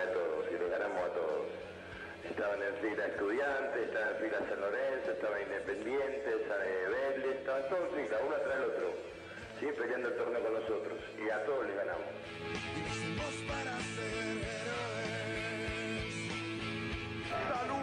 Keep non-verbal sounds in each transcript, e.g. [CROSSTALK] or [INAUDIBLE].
De todos, y le ganamos a todos. Estaban en fila estudiantes, estaban en fila San Lorenzo, estaban independientes, Vélez, estaban todos en fila, uno tras el otro, ¿sí? peleando el torneo con nosotros, y a todos les ganamos. Y nacimos para ser héroes. Saluda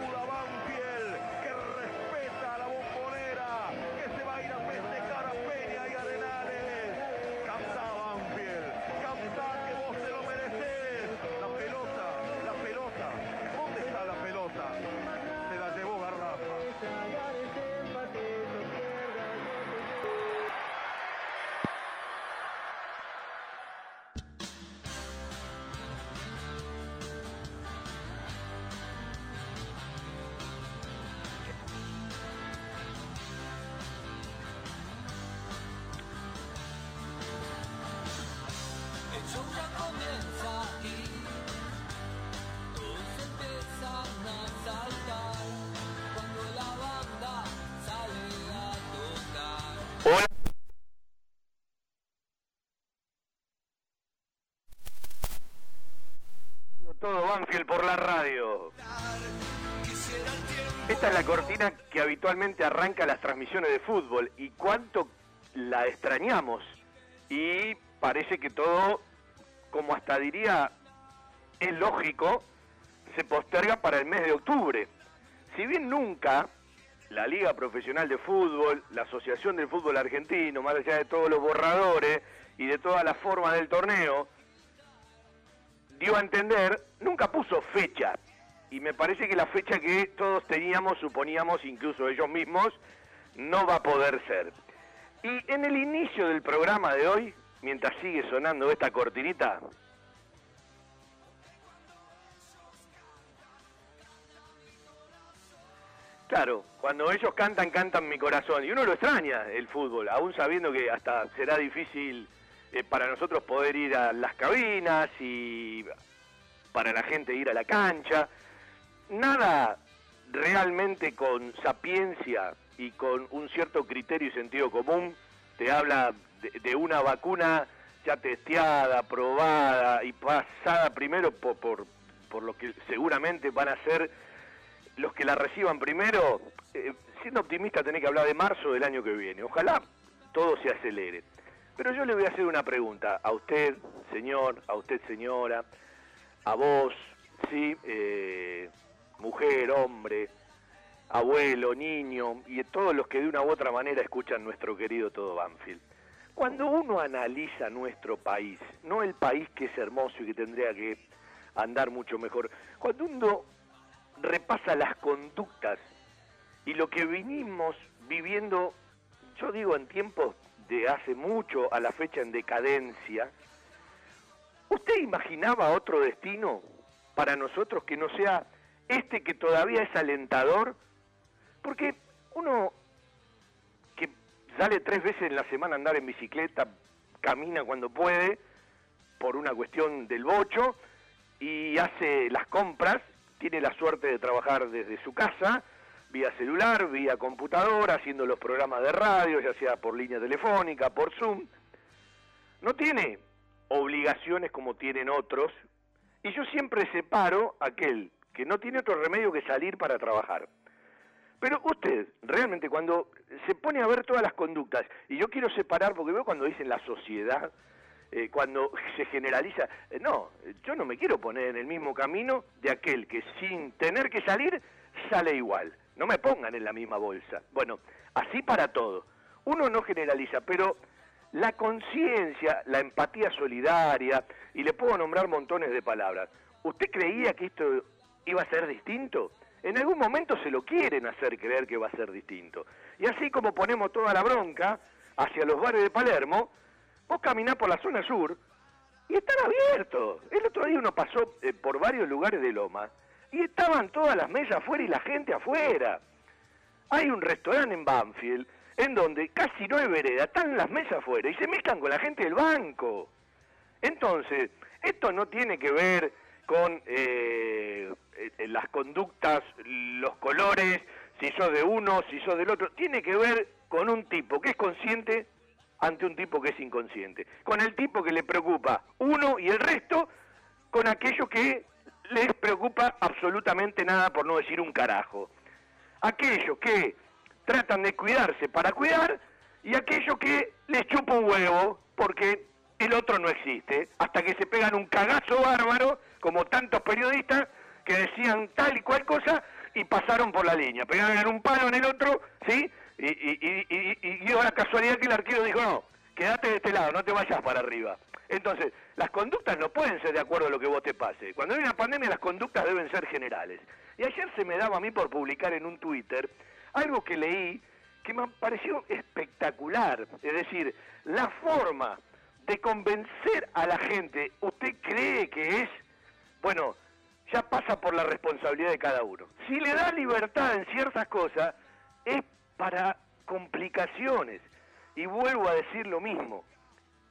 arranca las transmisiones de fútbol y cuánto la extrañamos. Y parece que todo, como hasta diría, es lógico, se posterga para el mes de octubre. Si bien nunca la Liga Profesional de Fútbol, la Asociación del Fútbol Argentino, más allá de todos los borradores y de todas las formas del torneo, dio a entender, nunca puso fecha. Y me parece que la fecha que todos teníamos, suponíamos, incluso ellos mismos, no va a poder ser. Y en el inicio del programa de hoy, mientras sigue sonando esta cortinita, Claro, cuando ellos cantan, cantan mi corazón. Y uno lo extraña, el fútbol, aún sabiendo que hasta será difícil eh, para nosotros poder ir a las cabinas y para la gente ir a la cancha. Nada realmente con sapiencia y con un cierto criterio y sentido común te habla de, una vacuna ya testeada, probada y pasada primero por, por, por lo que seguramente van a ser los que la reciban primero, eh, siendo optimista tenés que hablar de marzo del año que viene. Ojalá todo se acelere. Pero yo le voy a hacer una pregunta a usted, señor, a usted, señora, a vos, sí, eh, mujer, hombre, abuelo, niño y todos los que de una u otra manera escuchan nuestro querido Todo Banfield. Cuando uno analiza nuestro país, no el país que es hermoso y que tendría que andar mucho mejor, cuando uno repasa las conductas y lo que vinimos viviendo, yo digo en tiempos de hace mucho a la fecha en decadencia, ¿usted imaginaba otro destino para nosotros que no sea este que todavía es alentador? Porque uno que sale tres veces en la semana a andar en bicicleta, camina cuando puede, por una cuestión del bocho, y hace las compras, tiene la suerte de trabajar desde su casa, vía celular, vía computadora, haciendo los programas de radio, ya sea por línea telefónica, por Zoom. No tiene obligaciones como tienen otros, y yo siempre separo aquel que no tiene otro remedio que salir para trabajar. Pero usted, realmente, cuando se pone a ver todas las conductas, y yo quiero separar, porque veo cuando dicen la sociedad, eh, cuando [LAUGHS] se generaliza, eh, no, yo no me quiero poner en el mismo camino de aquel que sin tener que salir sale igual. No me pongan en la misma bolsa. Bueno, así para todo. Uno no generaliza, pero la conciencia, la empatía solidaria, y le puedo nombrar montones de palabras. ¿Usted creía que esto iba a ser distinto? En algún momento se lo quieren hacer creer que va a ser distinto. Y así como ponemos toda la bronca hacia los bares de Palermo, vos caminás por la zona sur y están abiertos. El otro día uno pasó eh, por varios lugares de Loma y estaban todas las mesas afuera y la gente afuera. Hay un restaurante en Banfield en donde casi no hay vereda, están las mesas afuera y se mezclan con la gente del banco. Entonces, esto no tiene que ver con eh, eh, las conductas, los colores, si sos de uno, si sos del otro, tiene que ver con un tipo que es consciente ante un tipo que es inconsciente, con el tipo que le preocupa uno y el resto, con aquello que les preocupa absolutamente nada, por no decir un carajo. Aquellos que tratan de cuidarse para cuidar y aquellos que les chupa un huevo porque el otro no existe, hasta que se pegan un cagazo bárbaro, como tantos periodistas que decían tal y cual cosa y pasaron por la línea, pegaron en un palo en el otro, ¿sí? Y, y, y, dio la casualidad que el arquero dijo, no, quédate de este lado, no te vayas para arriba. Entonces, las conductas no pueden ser de acuerdo a lo que vos te pase. Cuando hay una pandemia, las conductas deben ser generales. Y ayer se me daba a mí por publicar en un Twitter algo que leí que me pareció espectacular. Es decir, la forma de convencer a la gente, ¿usted cree que es? Bueno, ya pasa por la responsabilidad de cada uno. Si le da libertad en ciertas cosas, es para complicaciones. Y vuelvo a decir lo mismo.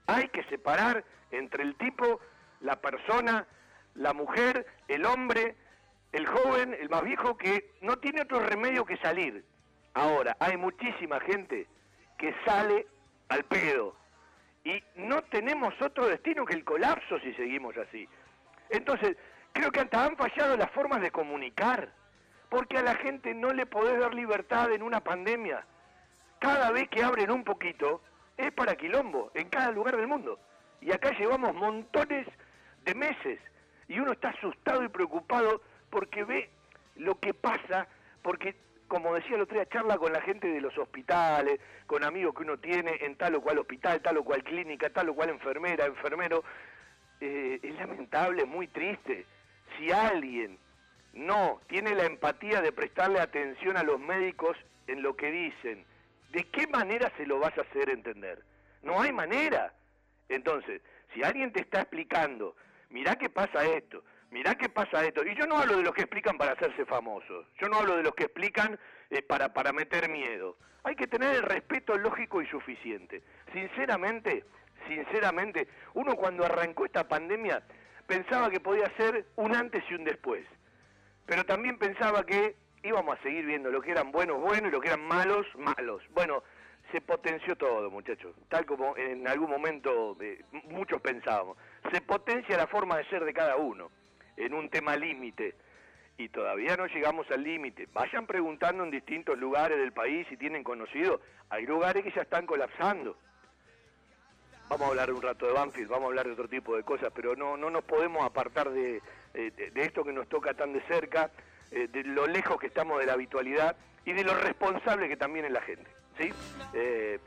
Hay que separar entre el tipo, la persona, la mujer, el hombre, el joven, el más viejo, que no tiene otro remedio que salir. Ahora, hay muchísima gente que sale al pedo. Y no tenemos otro destino que el colapso si seguimos así. Entonces, creo que hasta han fallado las formas de comunicar. Porque a la gente no le podés dar libertad en una pandemia. Cada vez que abren un poquito, es para quilombo, en cada lugar del mundo. Y acá llevamos montones de meses. Y uno está asustado y preocupado porque ve lo que pasa, porque, como decía el otro día, charla con la gente de los hospitales, con amigos que uno tiene en tal o cual hospital, tal o cual clínica, tal o cual enfermera, enfermero. Eh, es lamentable, muy triste. Si alguien no tiene la empatía de prestarle atención a los médicos en lo que dicen, ¿de qué manera se lo vas a hacer entender? No hay manera. Entonces, si alguien te está explicando, mirá que pasa esto, mirá qué pasa esto. Y yo no hablo de los que explican para hacerse famosos, yo no hablo de los que explican eh, para, para meter miedo. Hay que tener el respeto lógico y suficiente. Sinceramente, sinceramente, uno cuando arrancó esta pandemia pensaba que podía ser un antes y un después. Pero también pensaba que íbamos a seguir viendo lo que eran buenos, buenos y lo que eran malos, malos. Bueno, se potenció todo, muchachos, tal como en algún momento eh, muchos pensábamos. Se potencia la forma de ser de cada uno en un tema límite. Y todavía no llegamos al límite. Vayan preguntando en distintos lugares del país si tienen conocido. Hay lugares que ya están colapsando. Vamos a hablar un rato de Banfield, vamos a hablar de otro tipo de cosas, pero no, no nos podemos apartar de, eh, de, esto que nos toca tan de cerca, eh, de lo lejos que estamos de la habitualidad y de lo responsable que también es la gente. ¿sí? Eh,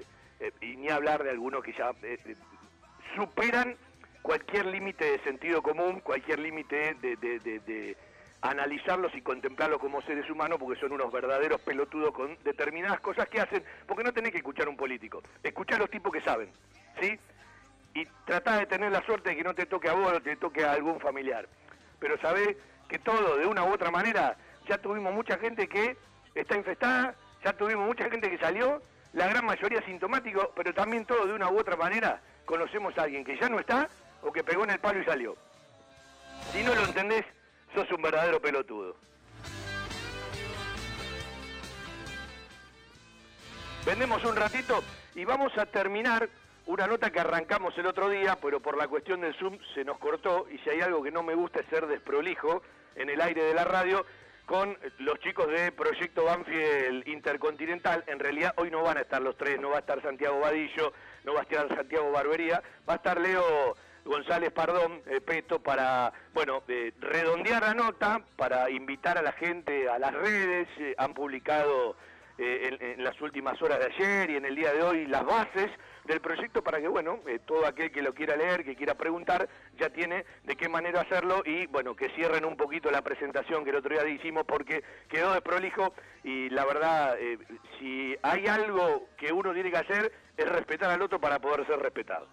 eh, y ni hablar de algunos que ya superan cualquier límite de sentido común, cualquier límite de, de- de- de analizarlos y contemplarlos como seres humanos, porque son unos verdaderos pelotudos con determinadas cosas que hacen, porque no tenés que escuchar a un político, escuchar a los tipos que saben, Y tratá de tener la suerte de que no te toque a vos o te toque a algún familiar. Pero sabés que todo, de una u otra manera, ya tuvimos mucha gente que está infestada, ya tuvimos mucha gente que salió, la gran mayoría sintomático, pero también todo de una u otra manera conocemos a alguien que ya no está o que pegó en el palo y salió. Si no lo entendés, sos un verdadero pelotudo. Vendemos un ratito y vamos a terminar una nota que arrancamos el otro día, pero por la cuestión del Zoom se nos cortó y si hay algo que no me gusta es ser desprolijo en el aire de la radio con los chicos de Proyecto Banfield Intercontinental. En realidad hoy no van a estar los tres, no va a estar Santiago Vadillo, no va a estar Santiago Barbería, va a estar Leo González Pardón, eh, Peto, para, bueno, eh, redondear la nota, para invitar a la gente a las redes, eh, han publicado eh, en, en las últimas horas de ayer y en el día de hoy las bases del proyecto para que, bueno, eh, todo aquel que lo quiera leer, que quiera preguntar, ya tiene de qué manera hacerlo y, bueno, que cierren un poquito la presentación que el otro día hicimos porque quedó desprolijo y la verdad, eh, si hay algo que uno tiene que hacer es respetar al otro para poder ser respetado.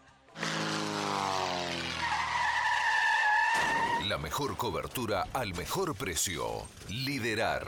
La mejor cobertura al mejor precio. Liderar.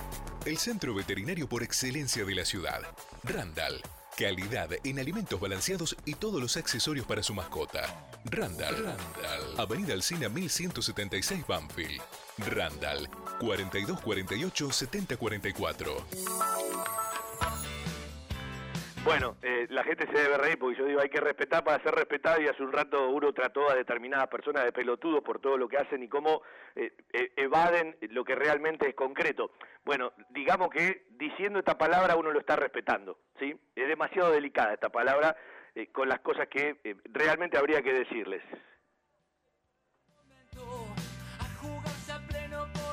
El centro veterinario por excelencia de la ciudad. Randall. Calidad en alimentos balanceados y todos los accesorios para su mascota. Randall. Randall. Avenida Alcina 1176 Banfield. Randall. 4248-7044. Bueno, eh, la gente se debe reír porque yo digo hay que respetar para ser respetado y hace un rato uno trató a determinadas personas de pelotudos por todo lo que hacen y cómo eh, eh, evaden lo que realmente es concreto. Bueno, digamos que diciendo esta palabra uno lo está respetando, ¿sí? Es demasiado delicada esta palabra eh, con las cosas que realmente habría que decirles.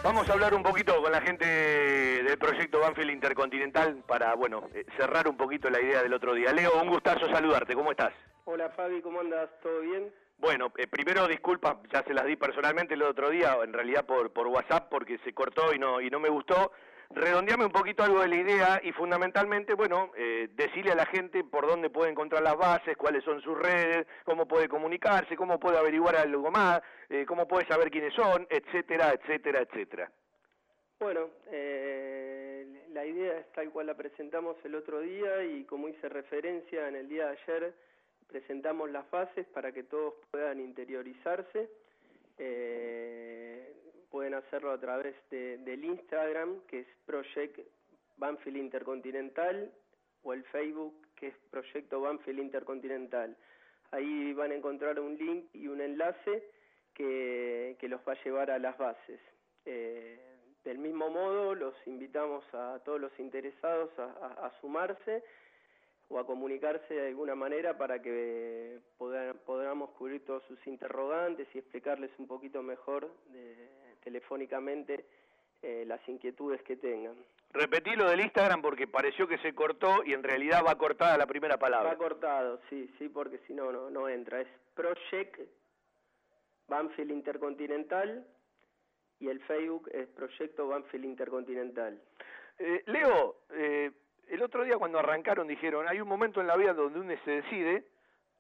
Vamos a hablar un poquito con la gente del proyecto Banfield Intercontinental para, bueno, eh, cerrar un poquito la idea del otro día. Leo, un gustazo saludarte, ¿cómo estás? Hola Fabi, ¿cómo andas? ¿Todo bien? Bueno, eh, primero disculpas, ya se las di personalmente el otro día, en realidad por, por WhatsApp, porque se cortó y no, y no me gustó. Redondeame un poquito algo de la idea y fundamentalmente, bueno, eh, decirle a la gente por dónde puede encontrar las bases, cuáles son sus redes, cómo puede comunicarse, cómo puede averiguar algo más, eh, cómo puede saber quiénes son, etcétera, etcétera, etcétera. Bueno, eh, la idea es tal cual la presentamos el otro día y como hice referencia en el día de ayer, presentamos las fases para que todos puedan interiorizarse. Eh, pueden hacerlo a través de, del Instagram, que es Project Banfield Intercontinental, o el Facebook, que es Proyecto Banfield Intercontinental. Ahí van a encontrar un link y un enlace que, los va a llevar a las bases. Eh, del mismo modo, los invitamos a todos los interesados a, a- sumarse o a comunicarse de alguna manera para que poda- podamos cubrir todos sus interrogantes y explicarles un poquito mejor de- telefónicamente eh, las inquietudes que tengan. Repetí lo del Instagram porque pareció que se cortó y en realidad va cortada la primera palabra. Va cortado, sí, sí, porque si no, no, no entra. Es Project Banfield Intercontinental y el Facebook es Proyecto Banfield Intercontinental. Eh, Leo, eh, el otro día cuando arrancaron dijeron, hay un momento en la vida donde uno se decide,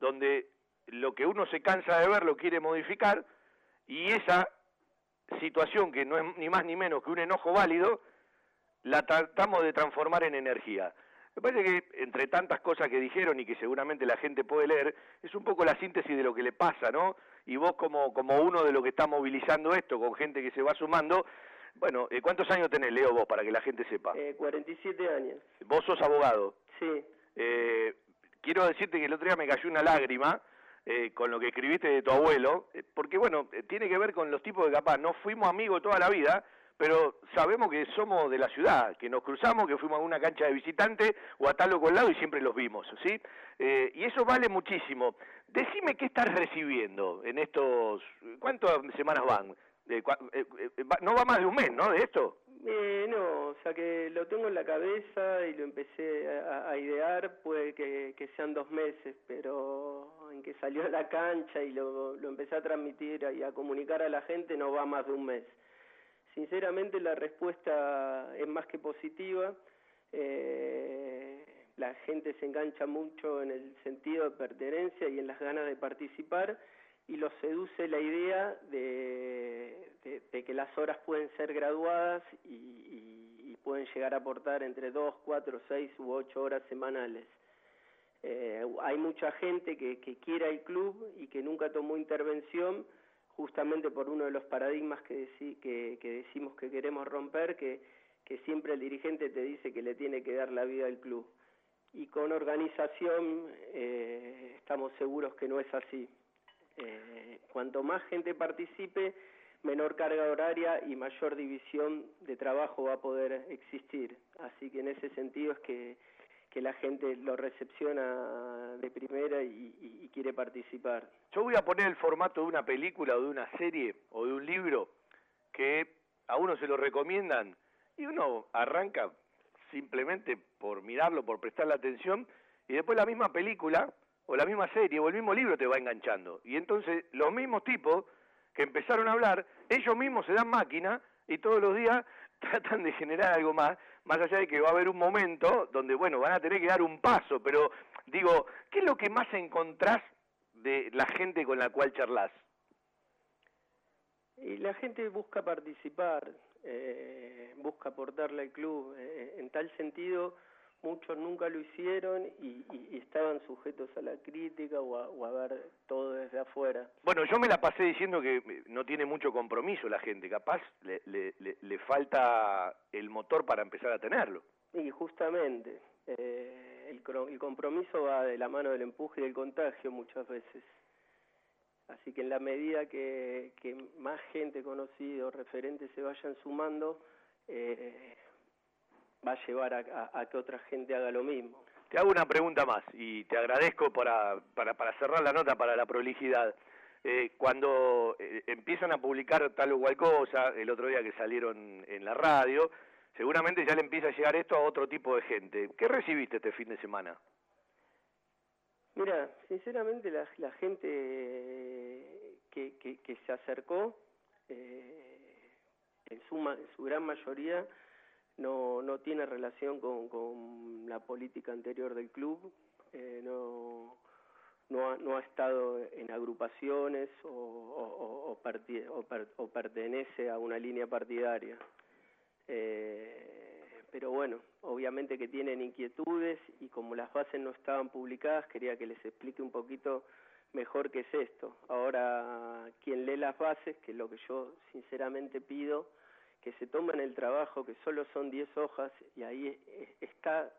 donde lo que uno se cansa de ver lo quiere modificar, y esa situación que no es ni más ni menos que un enojo válido, la tratamos de transformar en energía. Me parece que entre tantas cosas que dijeron y que seguramente la gente puede leer, es un poco la síntesis de lo que le pasa, ¿no? Y vos como, como uno de los que está movilizando esto, con gente que se va sumando, bueno, eh, ¿cuántos años tenés, Leo, vos, para que la gente sepa? Eh, 47 años. Vos sos abogado. Sí. Eh, quiero decirte que el otro día me cayó una lágrima eh, con lo que escribiste de tu abuelo, eh, porque bueno, eh, tiene que ver con los tipos de capaz, no fuimos amigos toda la vida, pero sabemos que somos de la ciudad, que nos cruzamos, que fuimos a una cancha de visitante o a tal o lado y siempre los vimos, ¿sí? Eh, y eso vale muchísimo. Decime qué estás recibiendo en estos... ¿Cuántas semanas van? Eh, eh, no va más de un mes, ¿no? De esto. Eh, no, o sea que lo tengo en la cabeza y lo empecé a, a idear, puede que, que sean dos meses, pero en que salió a la cancha y lo, lo empecé a transmitir y a comunicar a la gente no va más de un mes. Sinceramente la respuesta es más que positiva, eh, la gente se engancha mucho en el sentido de pertenencia y en las ganas de participar y los seduce la idea de, de- que las horas pueden ser graduadas y, y- pueden llegar a aportar entre dos, cuatro, seis u ocho horas semanales. Eh, hay mucha gente que, que quiere el club y que nunca tomó intervención justamente por uno de los paradigmas que decimos que queremos romper, que, que siempre el dirigente te dice que le tiene que dar la vida al club. Y con organización eh, estamos seguros que no es así. Eh, cuanto más gente participe, menor carga horaria y mayor división de trabajo va a poder existir. Así que en ese sentido es que, que la gente lo recepciona de primera y, y- y quiere participar. Yo voy a poner el formato de una película o de una serie o de un libro que a uno se lo recomiendan y uno arranca simplemente por mirarlo, por prestarle atención y después la misma película o la misma serie o el mismo libro te va enganchando. Y entonces los mismos tipos que empezaron a hablar, ellos mismos se dan máquina y todos los días [LAUGHS] tratan de generar algo más, más allá de que va a haber un momento donde, bueno, van a tener que dar un paso, pero digo, ¿qué es lo que más encontrás de la gente con la cual charlas? Y la gente busca participar, eh, busca aportarle al club. eh, en tal sentido, muchos nunca lo hicieron y, y- y estaban sujetos a la crítica o a, o a ver todo desde afuera. Bueno, yo me la pasé diciendo que eh, no tiene mucho compromiso la gente, capaz le, le, le, le falta el motor para empezar a tenerlo. Y justamente, eh, el, el compromiso va de la mano del empuje y del contagio muchas veces. Así que en la medida que, que más gente conocida o referentes se vayan sumando, eh, va a llevar a, a- a que otra gente haga lo mismo. Te hago una pregunta más y te agradezco para, para, para cerrar la nota, para la prolijidad. Eh, cuando eh, empiezan a publicar tal o cual cosa, el otro día que salieron en la radio, seguramente ya le empieza a llegar esto a otro tipo de gente. ¿Qué recibiste este fin de semana? Mira, sinceramente la, la gente eh, que, que, que se acercó, eh, en, su, ma- en su gran mayoría, no, no tiene relación con, con la política anterior del club, eh, no, no, ha, no ha estado en agrupaciones o, pertenece a una línea partidaria. Eh, pero bueno, obviamente que tienen inquietudes y como las bases no estaban publicadas, quería que les explique un poquito mejor qué es esto. Ahora, quien lee las bases, que es lo que yo sinceramente pido, que se tomen el trabajo, que solo son 10 hojas, y ahí está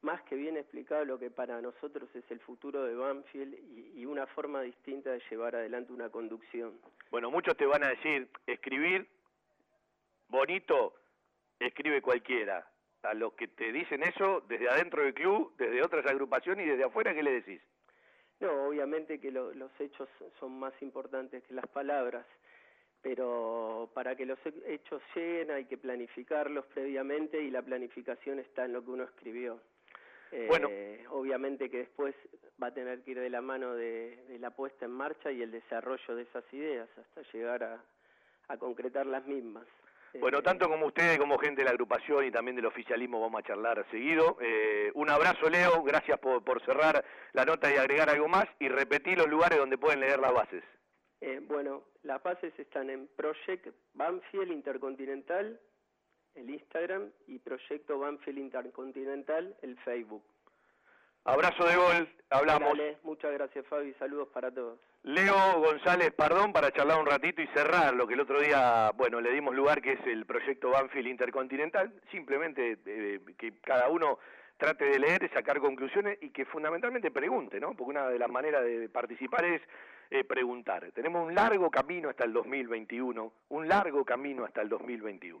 más que bien explicado lo que para nosotros es el futuro de Banfield y, y una forma distinta de llevar adelante una conducción. Bueno, muchos te van a decir, escribir bonito, escribe cualquiera. A los que te dicen eso, desde adentro del club, desde otras agrupaciones y desde afuera, ¿qué le decís? No, obviamente que lo- los hechos son más importantes que las palabras, pero para que los he- hechos lleguen hay que planificarlos previamente y la planificación está en lo que uno escribió. Eh, Bueno. Obviamente que después va a tener que ir de la mano de, de la puesta en marcha y el desarrollo de esas ideas hasta llegar a, a concretar las mismas. Bueno, Eh, tanto como ustedes, como gente de la agrupación y también del oficialismo, vamos a charlar seguido. Eh, un abrazo, Leo. Gracias por, por cerrar la nota y agregar algo más. Y repetir los lugares donde pueden leer las bases. Eh, bueno, las bases están en Project Banfield Intercontinental, el Instagram, y Proyecto Banfield Intercontinental, el Facebook. Abrazo de gol. Hablamos. Dale, muchas gracias Fabi, saludos para todos. Leo González Pardón para charlar un ratito y cerrar lo que el otro día, bueno, le dimos lugar, que es el proyecto Banfield Intercontinental. Simplemente eh, que cada uno trate de leer, sacar conclusiones y que fundamentalmente pregunte, ¿no? Porque una de las maneras de participar es eh, preguntar. Tenemos un largo camino hasta el 2021, un largo camino hasta el 2021.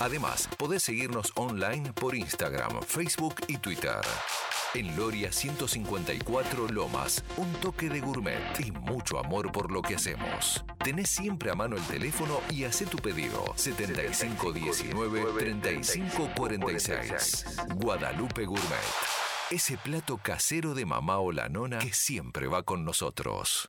Además, podés seguirnos online por Instagram, Facebook y Twitter. En Loria 154 Lomas, un toque de gourmet y mucho amor por lo que hacemos. Tenés siempre a mano el teléfono y hacé tu pedido 7519-3546. Guadalupe Gourmet. Ese plato casero de mamá o la nona que siempre va con nosotros.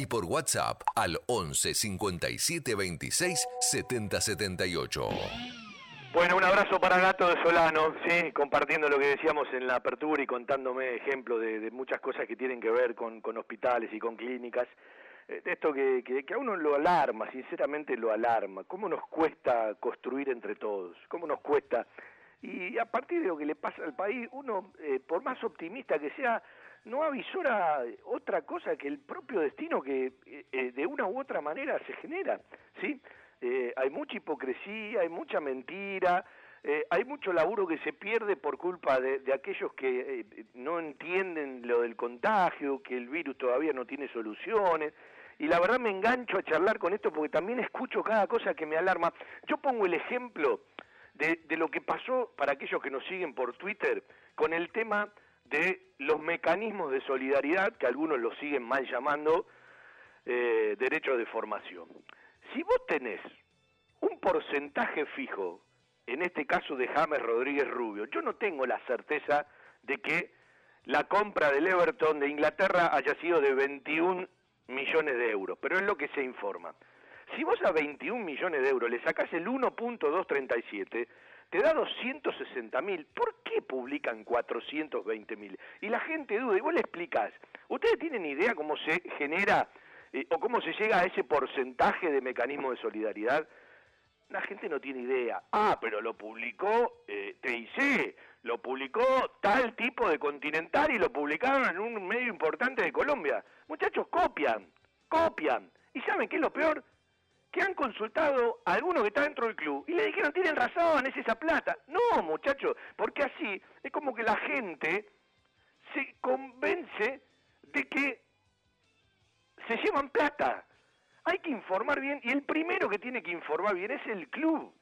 y por WhatsApp al 11 57 26 70 78. Bueno, un abrazo para Gato de Solano, sí, compartiendo lo que decíamos en la apertura y contándome ejemplos de, muchas cosas que tienen que ver con, hospitales y con clínicas. Eh, esto que, que, que a uno lo alarma, sinceramente lo alarma. ¿Cómo nos cuesta construir entre todos? ¿Cómo nos cuesta? Y a partir de lo que le pasa al país, uno, eh, por más optimista que sea, no avisora otra cosa que el propio destino que eh, eh, de una u otra manera se genera, ¿sí? Eh, hay mucha hipocresía, hay mucha mentira, eh, hay mucho laburo que se pierde por culpa de, de aquellos que eh, no entienden lo del contagio, que el virus todavía no tiene soluciones. Y la verdad me engancho a charlar con esto porque también escucho cada cosa que me alarma. Yo pongo el ejemplo de, de lo que pasó para aquellos que nos siguen por Twitter con el tema de los mecanismos de solidaridad, que algunos lo siguen mal llamando eh, derechos de formación. Si vos tenés un porcentaje fijo, en este caso de James Rodríguez Rubio, yo no tengo la certeza de que la compra del Everton de Inglaterra haya sido de 21 millones de euros, pero es lo que se informa. Si vos a 21 millones de euros le sacás el 1.237, te da 260 mil. ¿Por qué publican 420 mil? Y la gente duda, y vos le explicás. ¿Ustedes tienen idea cómo se genera eh, o cómo se llega a ese porcentaje de mecanismo de solidaridad? La gente no tiene idea. Ah, pero lo publicó eh, TIC, lo publicó tal tipo de Continental y lo publicaron en un medio importante de Colombia. Muchachos, copian, copian. ¿Y saben qué es lo peor? Que han consultado a alguno que está dentro del club y le dijeron, tienen razón, es esa plata. No, muchachos, porque así es como que la gente se convence de que se llevan plata. Hay que informar bien y el primero que tiene que informar bien es el club.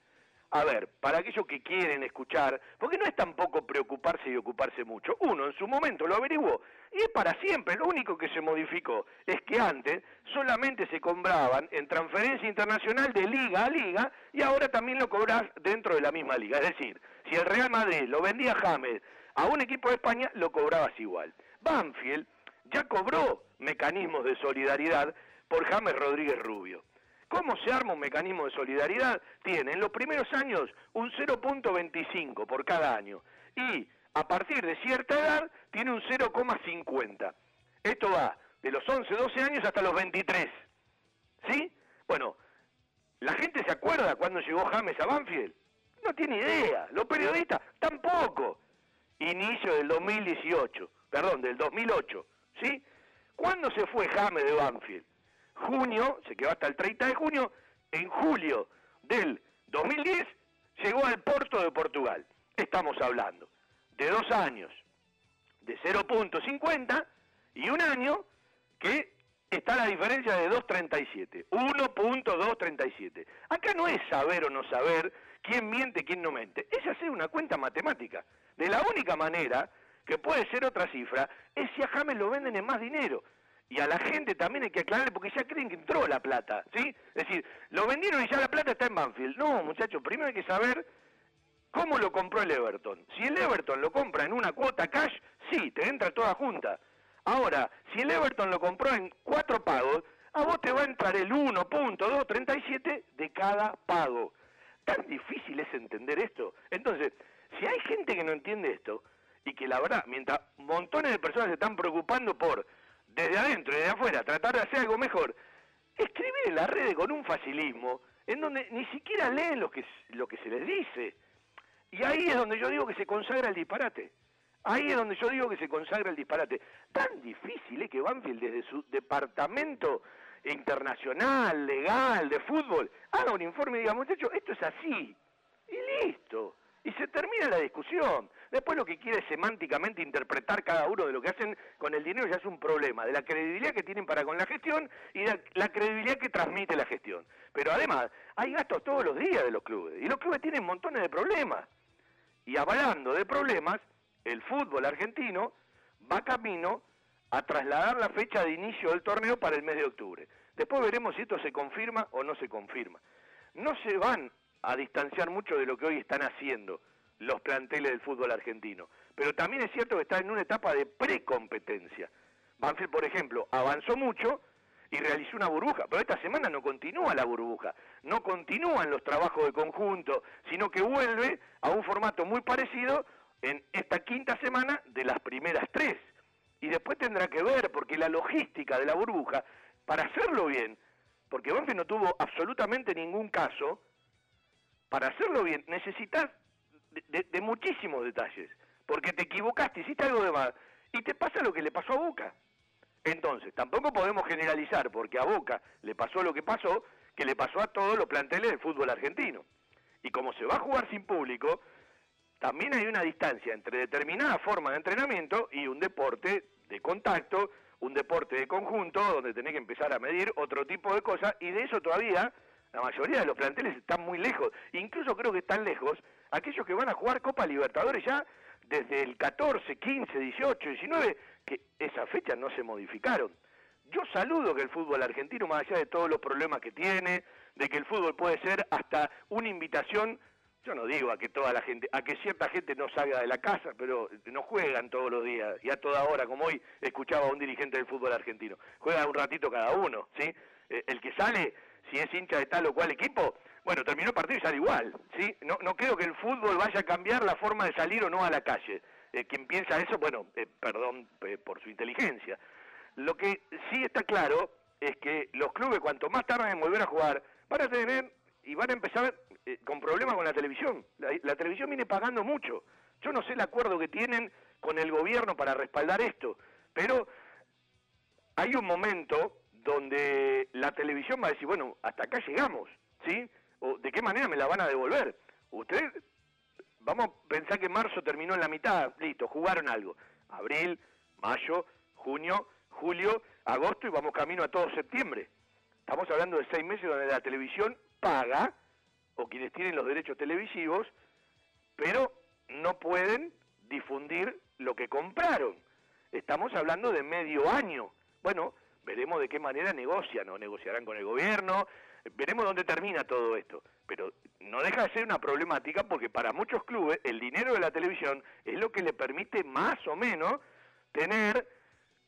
A ver, para aquellos que quieren escuchar, porque no es tampoco preocuparse y ocuparse mucho. Uno en su momento lo averiguó y es para siempre. Lo único que se modificó es que antes solamente se cobraban en transferencia internacional de liga a liga y ahora también lo cobras dentro de la misma liga. Es decir, si el Real Madrid lo vendía a James a un equipo de España, lo cobrabas igual. Banfield ya cobró mecanismos de solidaridad por James Rodríguez Rubio. ¿Cómo se arma un mecanismo de solidaridad? Tiene en los primeros años un 0.25 por cada año y a partir de cierta edad tiene un 0,50. Esto va de los 11, 12 años hasta los 23. ¿Sí? Bueno, ¿la gente se acuerda cuando llegó James a Banfield? No tiene idea. Los periodistas tampoco. Inicio del 2018, perdón, del 2008. ¿Sí? ¿Cuándo se fue James de Banfield? Junio, se quedó hasta el 30 de junio. En julio del 2010 llegó al Porto de Portugal. Estamos hablando de dos años de 0.50 y un año que está la diferencia de 2.37, 1.237. Acá no es saber o no saber quién miente, quién no miente, es hacer una cuenta matemática. De la única manera que puede ser otra cifra es si a James lo venden en más dinero. Y a la gente también hay que aclararle porque ya creen que entró la plata, ¿sí? Es decir, lo vendieron y ya la plata está en Banfield. No, muchachos, primero hay que saber cómo lo compró el Everton. Si el Everton lo compra en una cuota cash, sí, te entra toda junta. Ahora, si el Everton lo compró en cuatro pagos, a vos te va a entrar el 1.237 de cada pago. Tan difícil es entender esto. Entonces, si hay gente que no entiende esto, y que la verdad, mientras montones de personas se están preocupando por, desde adentro y desde afuera, tratar de hacer algo mejor, escribir en las redes con un facilismo, en donde ni siquiera leen lo que, lo que se les dice. Y ahí es donde yo digo que se consagra el disparate. Ahí es donde yo digo que se consagra el disparate. Tan difícil es que Banfield desde su departamento internacional, legal, de fútbol, haga un informe y diga, muchachos, esto es así. Y listo. Y se termina la discusión. Después lo que quiere semánticamente interpretar cada uno de lo que hacen con el dinero ya es un problema, de la credibilidad que tienen para con la gestión y de la credibilidad que transmite la gestión. Pero además, hay gastos todos los días de los clubes. Y los clubes tienen montones de problemas. Y hablando de problemas, el fútbol argentino va camino a trasladar la fecha de inicio del torneo para el mes de octubre. Después veremos si esto se confirma o no se confirma. No se van a distanciar mucho de lo que hoy están haciendo los planteles del fútbol argentino, pero también es cierto que está en una etapa de precompetencia. Banfield, por ejemplo, avanzó mucho y realizó una burbuja, pero esta semana no continúa la burbuja, no continúan los trabajos de conjunto, sino que vuelve a un formato muy parecido en esta quinta semana de las primeras tres. Y después tendrá que ver, porque la logística de la burbuja, para hacerlo bien, porque Banfield no tuvo absolutamente ningún caso, para hacerlo bien necesitas de, de- muchísimos detalles, porque te equivocaste, hiciste algo de más, y te pasa lo que le pasó a Boca. Entonces, tampoco podemos generalizar, porque a Boca le pasó lo que pasó, que le pasó a todos los planteles del fútbol argentino. Y como se va a jugar sin público, también hay una distancia entre determinada forma de entrenamiento y un deporte de contacto, un deporte de conjunto, donde tenés que empezar a medir otro tipo de cosas, y de eso todavía la mayoría de los planteles están muy lejos. Incluso creo que están lejos aquellos que van a jugar Copa Libertadores ya desde el 14, 15, 18, 19, que esas fechas no se modificaron. Yo saludo que el fútbol argentino, más allá de todos los problemas que tiene, de que el fútbol puede ser hasta una invitación, yo no digo a que toda la gente, a que cierta gente no salga de la casa, pero no juegan todos los días y a toda hora, como hoy escuchaba a un dirigente del fútbol argentino. Juega un ratito cada uno, ¿sí? Eh, El que sale, si es hincha de tal o cual equipo, bueno, terminó el partido y sale igual, ¿sí? No, no creo que el fútbol vaya a cambiar la forma de salir o no a la calle. Eh, quien piensa eso, bueno, eh, perdón eh, por su inteligencia. Lo que sí está claro es que los clubes, cuanto más tarden en volver a jugar, van a tener y van a empezar eh, con problemas con la televisión. La televisión viene pagando mucho. Yo no sé el acuerdo que tienen con el gobierno para respaldar esto, pero hay un momento donde la televisión va a decir, bueno, hasta acá llegamos, ¿sí? ¿O de qué manera me la van a devolver? Usted, vamos a pensar que marzo terminó en la mitad, listo, jugaron algo. Abril, mayo, junio, julio, agosto y vamos camino a todo septiembre. Estamos hablando de seis meses donde la televisión paga, o quienes tienen los derechos televisivos, pero no pueden difundir lo que compraron. Estamos hablando de medio año. Bueno, veremos de qué manera negocian o negociarán con el gobierno, veremos dónde termina todo esto. Pero no deja de ser una problemática porque para muchos clubes el dinero de la televisión es lo que le permite más o menos tener,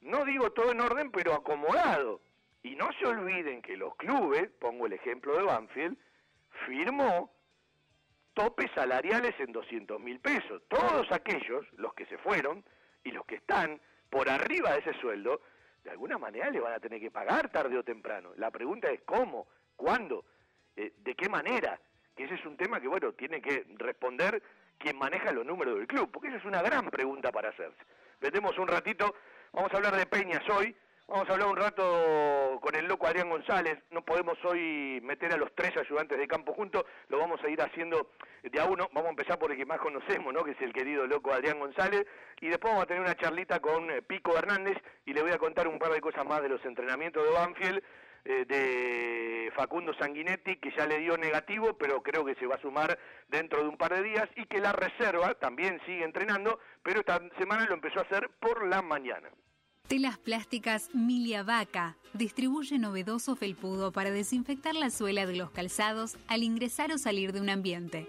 no digo todo en orden, pero acomodado. Y no se olviden que los clubes, pongo el ejemplo de Banfield, firmó topes salariales en 200 mil pesos. Todos aquellos, los que se fueron y los que están por arriba de ese sueldo, de alguna manera le van a tener que pagar tarde o temprano. La pregunta es cómo, cuándo, eh, de qué manera. Que ese es un tema que, bueno, tiene que responder quien maneja los números del club, porque esa es una gran pregunta para hacerse. Vendemos un ratito, vamos a hablar de Peñas hoy, vamos a hablar un rato con el loco Adrián González, no podemos hoy meter a los tres ayudantes de campo juntos, lo vamos a ir haciendo de a uno, vamos a empezar por el que más conocemos, ¿no? que es el querido loco Adrián González, y después vamos a tener una charlita con eh, Pico Hernández. Y le voy a contar un par de cosas más de los entrenamientos de Banfield, eh, de Facundo Sanguinetti, que ya le dio negativo, pero creo que se va a sumar dentro de un par de días, y que la reserva también sigue entrenando, pero esta semana lo empezó a hacer por la mañana. Telas plásticas Milia Vaca distribuye novedoso felpudo para desinfectar la suela de los calzados al ingresar o salir de un ambiente.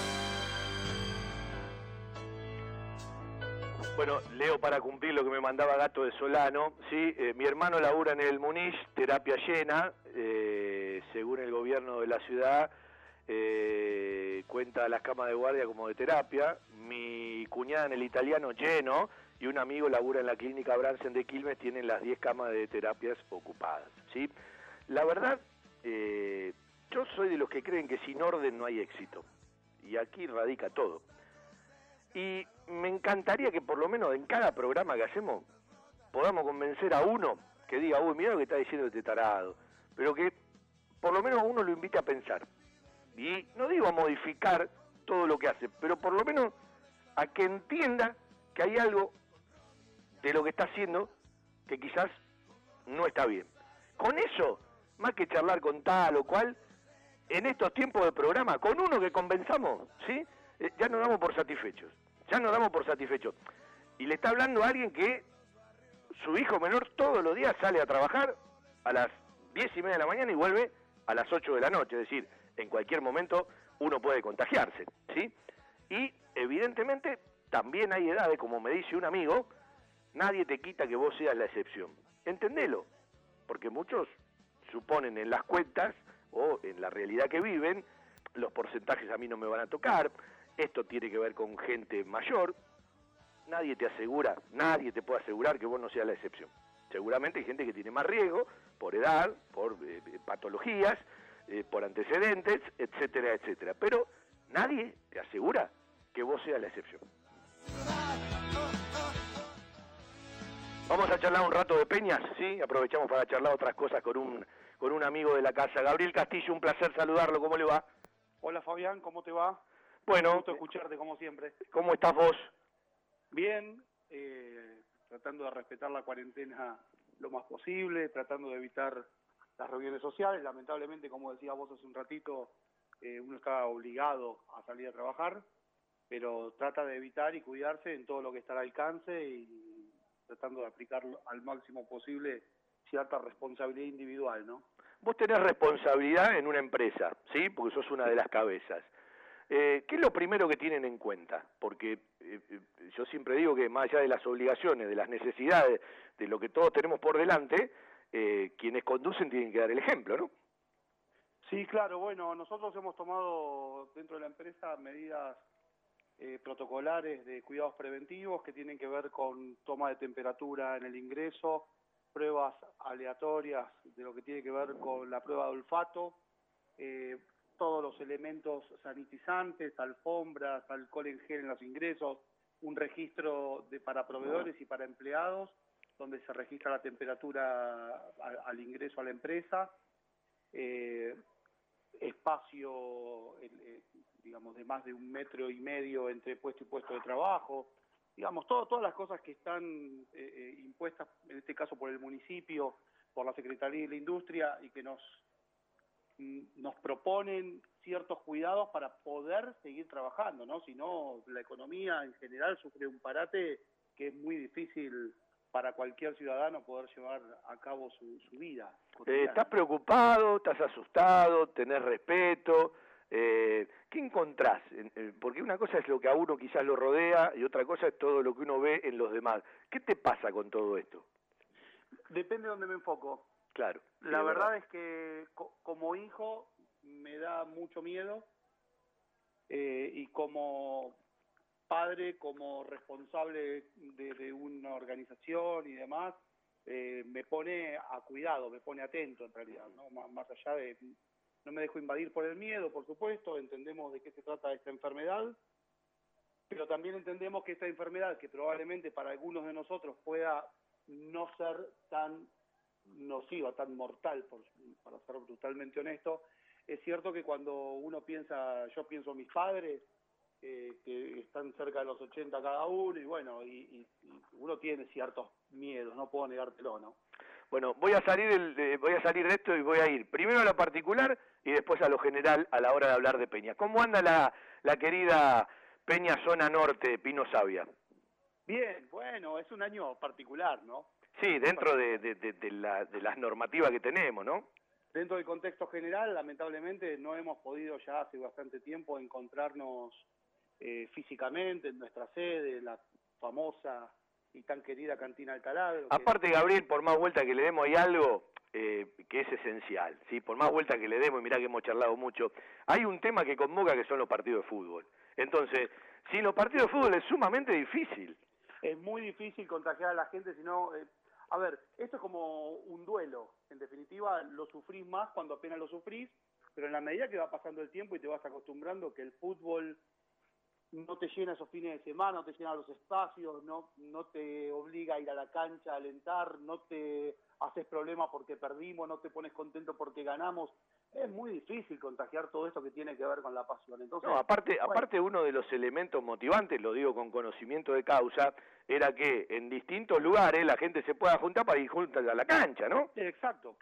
Bueno, leo para cumplir lo que me mandaba Gato de Solano. Sí, Eh, mi hermano labura en el Munich, terapia llena, eh, según el gobierno de la ciudad, eh, cuenta las camas de guardia como de terapia. Mi cuñada en el italiano lleno y un amigo labura en la clínica Bransen de Quilmes, tienen las 10 camas de terapias ocupadas. ¿sí? La verdad, eh, yo soy de los que creen que sin orden no hay éxito. Y aquí radica todo. Y me encantaría que por lo menos en cada programa que hacemos podamos convencer a uno que diga, uy, mira lo que está diciendo este tarado, pero que por lo menos uno lo invite a pensar. Y no digo a modificar todo lo que hace, pero por lo menos a que entienda que hay algo de lo que está haciendo que quizás no está bien. Con eso, más que charlar con tal o cual, en estos tiempos de programa, con uno que convenzamos, ¿sí? Eh, ya nos damos por satisfechos. Ya nos damos por satisfechos. Y le está hablando a alguien que su hijo menor todos los días sale a trabajar a las diez y media de la mañana y vuelve a las 8 de la noche. Es decir, en cualquier momento uno puede contagiarse, ¿sí? Y evidentemente también hay edades, como me dice un amigo, nadie te quita que vos seas la excepción. Entendelo, porque muchos suponen en las cuentas o en la realidad que viven, los porcentajes a mí no me van a tocar, esto tiene que ver con gente mayor, nadie te asegura, nadie te puede asegurar que vos no seas la excepción. Seguramente hay gente que tiene más riesgo por edad, por eh, patologías, eh, por antecedentes, etcétera, etcétera. Pero nadie te asegura que vos seas la excepción. Vamos a charlar un rato de Peñas, ¿sí? Aprovechamos para charlar otras cosas con un, con un amigo de la casa. Gabriel Castillo, un placer saludarlo, ¿cómo le va? Hola Fabián, ¿cómo te va? Bueno, gusto escucharte como siempre. ¿cómo estás vos? Bien, eh, tratando de respetar la cuarentena lo más posible, tratando de evitar las reuniones sociales. Lamentablemente, como decías vos hace un ratito, eh, uno está obligado a salir a trabajar, pero trata de evitar y cuidarse en todo lo que está al alcance y tratando de aplicar al máximo posible cierta responsabilidad individual, ¿no? Vos tenés responsabilidad en una empresa, ¿sí? Porque sos una de las cabezas. Eh, ¿Qué es lo primero que tienen en cuenta? Porque eh, eh, yo siempre digo que más allá de las obligaciones, de las necesidades, de lo que todos tenemos por delante, eh, quienes conducen tienen que dar el ejemplo, ¿no? Sí, claro, bueno, nosotros hemos tomado dentro de la empresa medidas eh, protocolares de cuidados preventivos que tienen que ver con toma de temperatura en el ingreso, pruebas aleatorias de lo que tiene que ver con la prueba de olfato, eh, todos los elementos sanitizantes, alfombras, alcohol en gel en los ingresos, un registro de, para proveedores y para empleados, donde se registra la temperatura al, al ingreso a la empresa, eh, espacio, eh, digamos, de más de un metro y medio entre puesto y puesto de trabajo, digamos, todo, todas las cosas que están eh, eh, impuestas, en este caso por el municipio, por la Secretaría de la Industria, y que nos, nos proponen ciertos cuidados para poder seguir trabajando, ¿no? Si no, la economía en general sufre un parate que es muy difícil para cualquier ciudadano poder llevar a cabo su, su vida. Eh. ¿Estás preocupado? ¿Estás asustado? ¿Tenés respeto? Eh, ¿Qué encontrás? En- en- Porque una cosa es lo que a uno quizás lo rodea y otra cosa es todo lo que uno ve en los demás. ¿Qué te pasa con todo esto? Depende de dónde me enfoco. Claro. La verdad es que co- como hijo me da mucho miedo eh, y como padre, como responsable de, de una organización y demás, eh, me pone a cuidado, me pone atento en realidad, ¿no? Má- más allá de... No me dejo invadir por el miedo, por supuesto, entendemos de qué se trata esta enfermedad, pero también entendemos que esta enfermedad, que probablemente para algunos de nosotros pueda no ser tan nociva, tan mortal, por, para ser brutalmente honesto, es cierto que cuando uno piensa, yo pienso en mis padres, eh, que están cerca de los 80 cada uno, y bueno, y, y- y uno tiene ciertos miedos, no puedo negártelo, ¿no? Bueno, voy a salir de, voy a salir de esto y voy a ir primero a lo particular y después a lo general a la hora de hablar de Peña. ¿Cómo anda la, la querida Peña Zona Norte, Pino Sabia? Bien, bueno, es un año particular, ¿no? Sí, dentro de, de, de- de la, de las normativas que tenemos, ¿no? Dentro del contexto general, lamentablemente no hemos podido ya hace bastante tiempo encontrarnos eh, físicamente en nuestra sede, la famosa y tan querida Cantina Alcalá. que- Aparte, Gabriel, por más vuelta que le demos, hay algo eh, que es esencial, ¿sí? Por más vuelta que le demos, y mirá que hemos charlado mucho, hay un tema que convoca que son los partidos de fútbol. Entonces, sin los partidos de fútbol es sumamente difícil. es muy difícil contagiar a la gente, sino, eh, a ver, esto es como un duelo, en definitiva lo sufrís más cuando apenas lo sufrís, pero en la medida que va pasando el tiempo y te vas acostumbrando que el fútbol no te llena esos fines de semana, no te llena los espacios, no, no te obliga a ir a la cancha a alentar, no te haces problema porque perdimos, no te pones contento porque ganamos, es muy difícil contagiar todo esto que tiene que ver con la pasión. Entonces, No, aparte, bueno, aparte uno de los elementos motivantes, lo digo con conocimiento de causa, era que en distintos lugares la gente se pueda juntar para ir juntas a la cancha, ¿no? Exacto,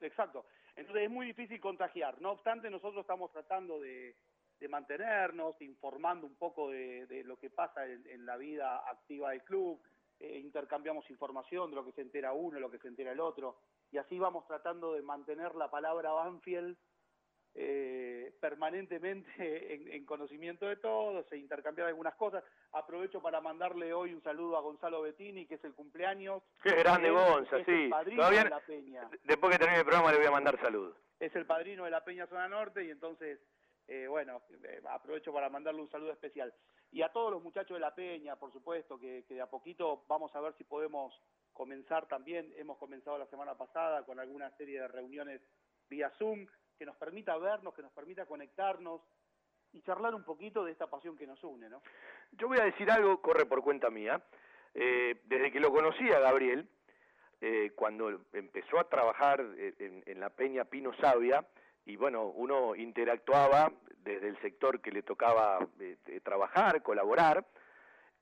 exacto. Entonces es muy difícil contagiar. No obstante, nosotros estamos tratando de, de mantenernos, informando un poco de, de lo que pasa en, en la vida activa del club, eh, intercambiamos información de lo que se entera uno, de lo que se entera el otro, y así vamos tratando de mantener la palabra Banfield eh, permanentemente [LAUGHS] en, en conocimiento de todos, e intercambiar algunas cosas. Aprovecho para mandarle hoy un saludo a Gonzalo Bettini, que es el cumpleaños. Qué grande Él Gonza, es sí. Todavía de la Peña. Después que termine el programa le voy a mandar saludos. Es el padrino de la Peña Zona Norte y entonces, eh, bueno, eh, aprovecho para mandarle un saludo especial. Y a todos los muchachos de la Peña, por supuesto, que, que de a poquito vamos a ver si podemos comenzar también. Hemos comenzado la semana pasada con alguna serie de reuniones vía Zoom que nos permita vernos, que nos permita conectarnos y charlar un poquito de esta pasión que nos une, ¿no? Yo voy a decir algo, corre por cuenta mía. Eh, desde que lo conocí a Gabriel, eh, cuando empezó a trabajar en, en la Peña Pino Sabia, y bueno, uno interactuaba desde el sector que le tocaba eh, trabajar, colaborar,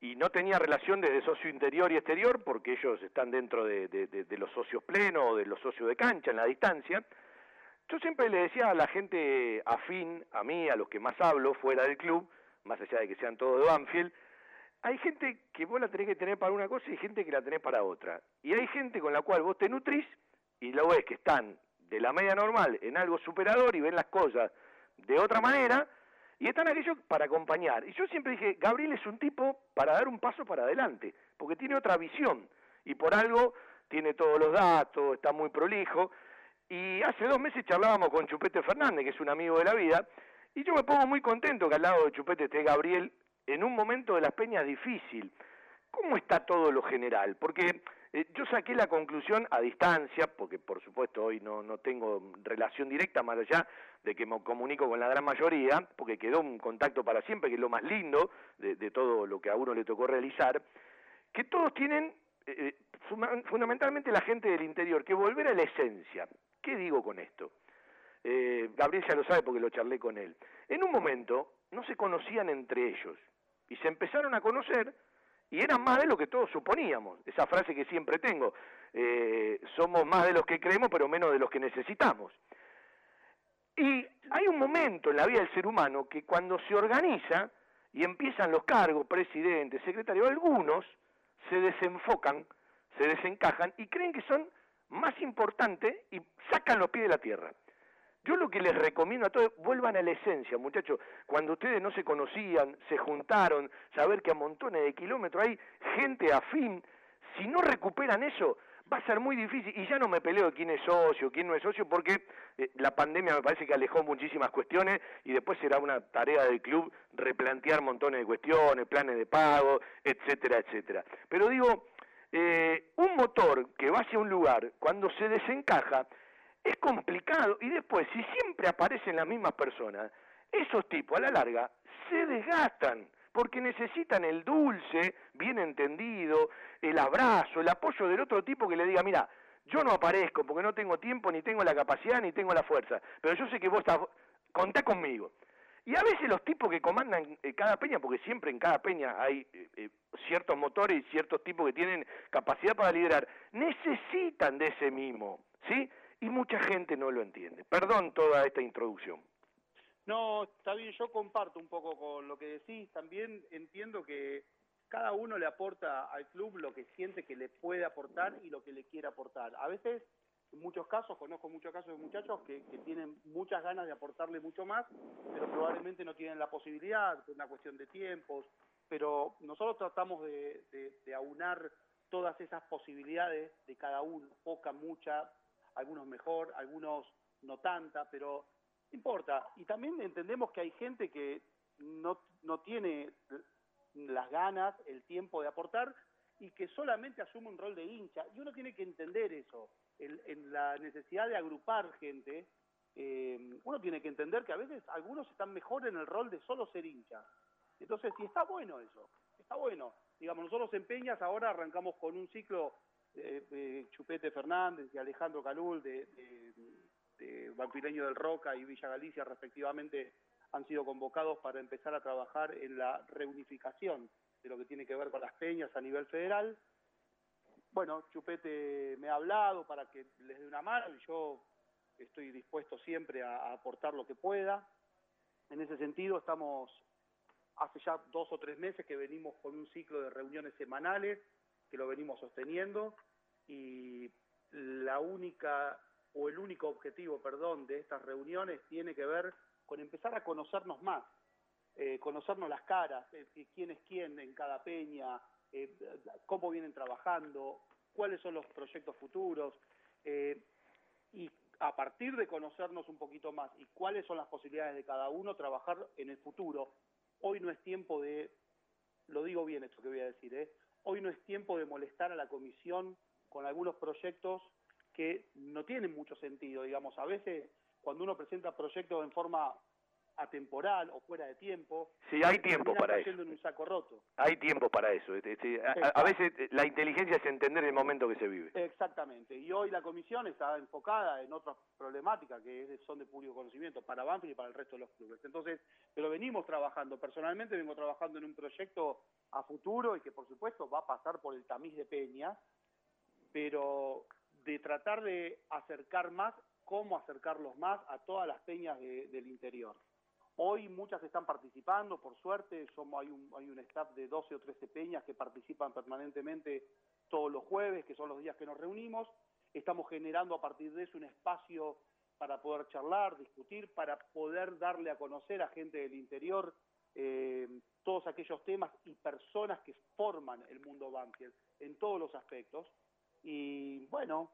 y no tenía relación desde socio interior y exterior, porque ellos están dentro de, los socios plenos o de los socios de cancha en la distancia. Yo siempre le decía a la gente afín, a mí, a los que más hablo, fuera del club, más allá de que sean todos de Banfield, hay gente que vos la tenés que tener para una cosa y gente que la tenés para otra. Y hay gente con la cual vos te nutrís y lo ves que están de la media normal en algo superador y ven las cosas de otra manera y están aquellos para acompañar. Y yo siempre dije, Gabriel es un tipo para dar un paso para adelante, porque tiene otra visión y por algo tiene todos los datos, está muy prolijo. Y hace dos meses charlábamos con Chupete Fernández, que es un amigo de la vida, y yo me pongo muy contento que al lado de Chupete esté Gabriel en un momento de las peñas difícil. ¿Cómo está todo lo general? Porque eh, yo saqué la conclusión a distancia, porque por supuesto hoy no, no tengo relación directa más allá de que me comunico con la gran mayoría, porque quedó un contacto para siempre, que es lo más lindo de, de todo lo que a uno le tocó realizar, que todos tienen, eh, eh, funda- fundamentalmente la gente del interior, que volver a la esencia. ¿Qué digo con esto? Eh, Gabriel ya lo sabe porque lo charlé con él. En un momento no se conocían entre ellos y se empezaron a conocer y eran más de lo que todos suponíamos. Esa frase que siempre tengo, eh, somos más de los que creemos pero menos de los que necesitamos. Y hay un momento en la vida del ser humano que cuando se organiza y empiezan los cargos, presidente, secretario, algunos se desenfocan, se desencajan y creen que son más importantes y sacan los pies de la tierra. Yo lo que les recomiendo a todos, vuelvan a la esencia, muchachos. Cuando ustedes no se conocían, se juntaron, saber que a montones de kilómetros hay gente afín, si no recuperan eso, va a ser muy difícil. Y ya no me peleo de quién es socio, quién no es socio, porque eh, la pandemia me parece que alejó muchísimas cuestiones y después será una tarea del club replantear montones de cuestiones, planes de pago, etcétera, etcétera. Pero digo, eh, un motor que va hacia un lugar, cuando se desencaja, es complicado y después, si siempre aparecen las mismas personas, esos tipos a la larga se desgastan porque necesitan el dulce, bien entendido, el abrazo, el apoyo del otro tipo que le diga, mira, yo no aparezco porque no tengo tiempo, ni tengo la capacidad, ni tengo la fuerza, pero yo sé que vos estás, contá conmigo. Y a veces los tipos que comandan eh, cada peña, porque siempre en cada peña hay eh, eh, ciertos motores y ciertos tipos que tienen capacidad para liderar, necesitan de ese mimo, ¿sí? Y mucha gente no lo entiende. Perdón toda esta introducción. No, está bien, yo comparto un poco con lo que decís. También entiendo que cada uno le aporta al club lo que siente que le puede aportar y lo que le quiere aportar. A veces, en muchos casos, conozco muchos casos de muchachos que, tienen muchas ganas de aportarle mucho más, pero probablemente no tienen la posibilidad, es una cuestión de tiempos. Pero nosotros tratamos de, de- de aunar todas esas posibilidades de cada uno, poca, mucha, algunos mejor, algunos no tanta, pero importa. Y también entendemos que hay gente que no, no tiene las ganas, el tiempo de aportar y que solamente asume un rol de hincha. Y uno tiene que entender eso, el- en la necesidad de agrupar gente. eh, uno tiene que entender que a veces algunos están mejor en el rol de solo ser hincha. Entonces, sí está bueno eso, está bueno. Digamos, nosotros en Peñas ahora arrancamos con un ciclo eh, Chupete Fernández y Alejandro Calul de, de, del Roca y Villa Galicia respectivamente han sido convocados para empezar a trabajar en la reunificación de lo que tiene que ver con las peñas a nivel federal. Bueno, Chupete me ha hablado para que les dé una mano y yo estoy dispuesto siempre a aportar lo que pueda. En ese sentido estamos hace ya dos o tres meses que venimos con un ciclo de reuniones semanales que lo venimos sosteniendo y la única o el único objetivo, perdón, de estas reuniones tiene que ver con empezar a conocernos más, eh, conocernos las caras, eh, quién es quién en cada peña, eh, cómo vienen trabajando, cuáles son los proyectos futuros y a partir de conocernos un poquito más y cuáles son las posibilidades de cada uno, trabajar en el futuro. Hoy no es tiempo de, lo digo bien esto que voy a decir, ¿eh? Hoy no es tiempo de molestar a la comisión con algunos proyectos que no tienen mucho sentido, digamos, a veces cuando uno presenta proyectos en forma atemporal o fuera de tiempo, Sí, hay tiempo para eso. en un saco roto. Hay tiempo para eso. este, este, a- veces eh, la inteligencia es entender el momento que se vive. Exactamente. Y hoy la comisión está enfocada en otras problemáticas que son de público conocimiento para Banfield y para el resto de los clubes. Entonces, pero venimos trabajando. Personalmente vengo trabajando en un proyecto a futuro y que por supuesto va a pasar por el tamiz de Peña, pero de tratar de acercar más, cómo acercarlos más a todas las peñas de- del interior. Hoy muchas están participando, por suerte, somos, hay, un, hay un staff de 12 o 13 peñas que participan permanentemente todos los jueves, que son los días que nos reunimos. Estamos generando a partir de eso un espacio para poder charlar, discutir, para poder darle a conocer a gente del interior eh, todos aquellos temas y personas que forman el mundo Banfield en todos los aspectos. y bueno,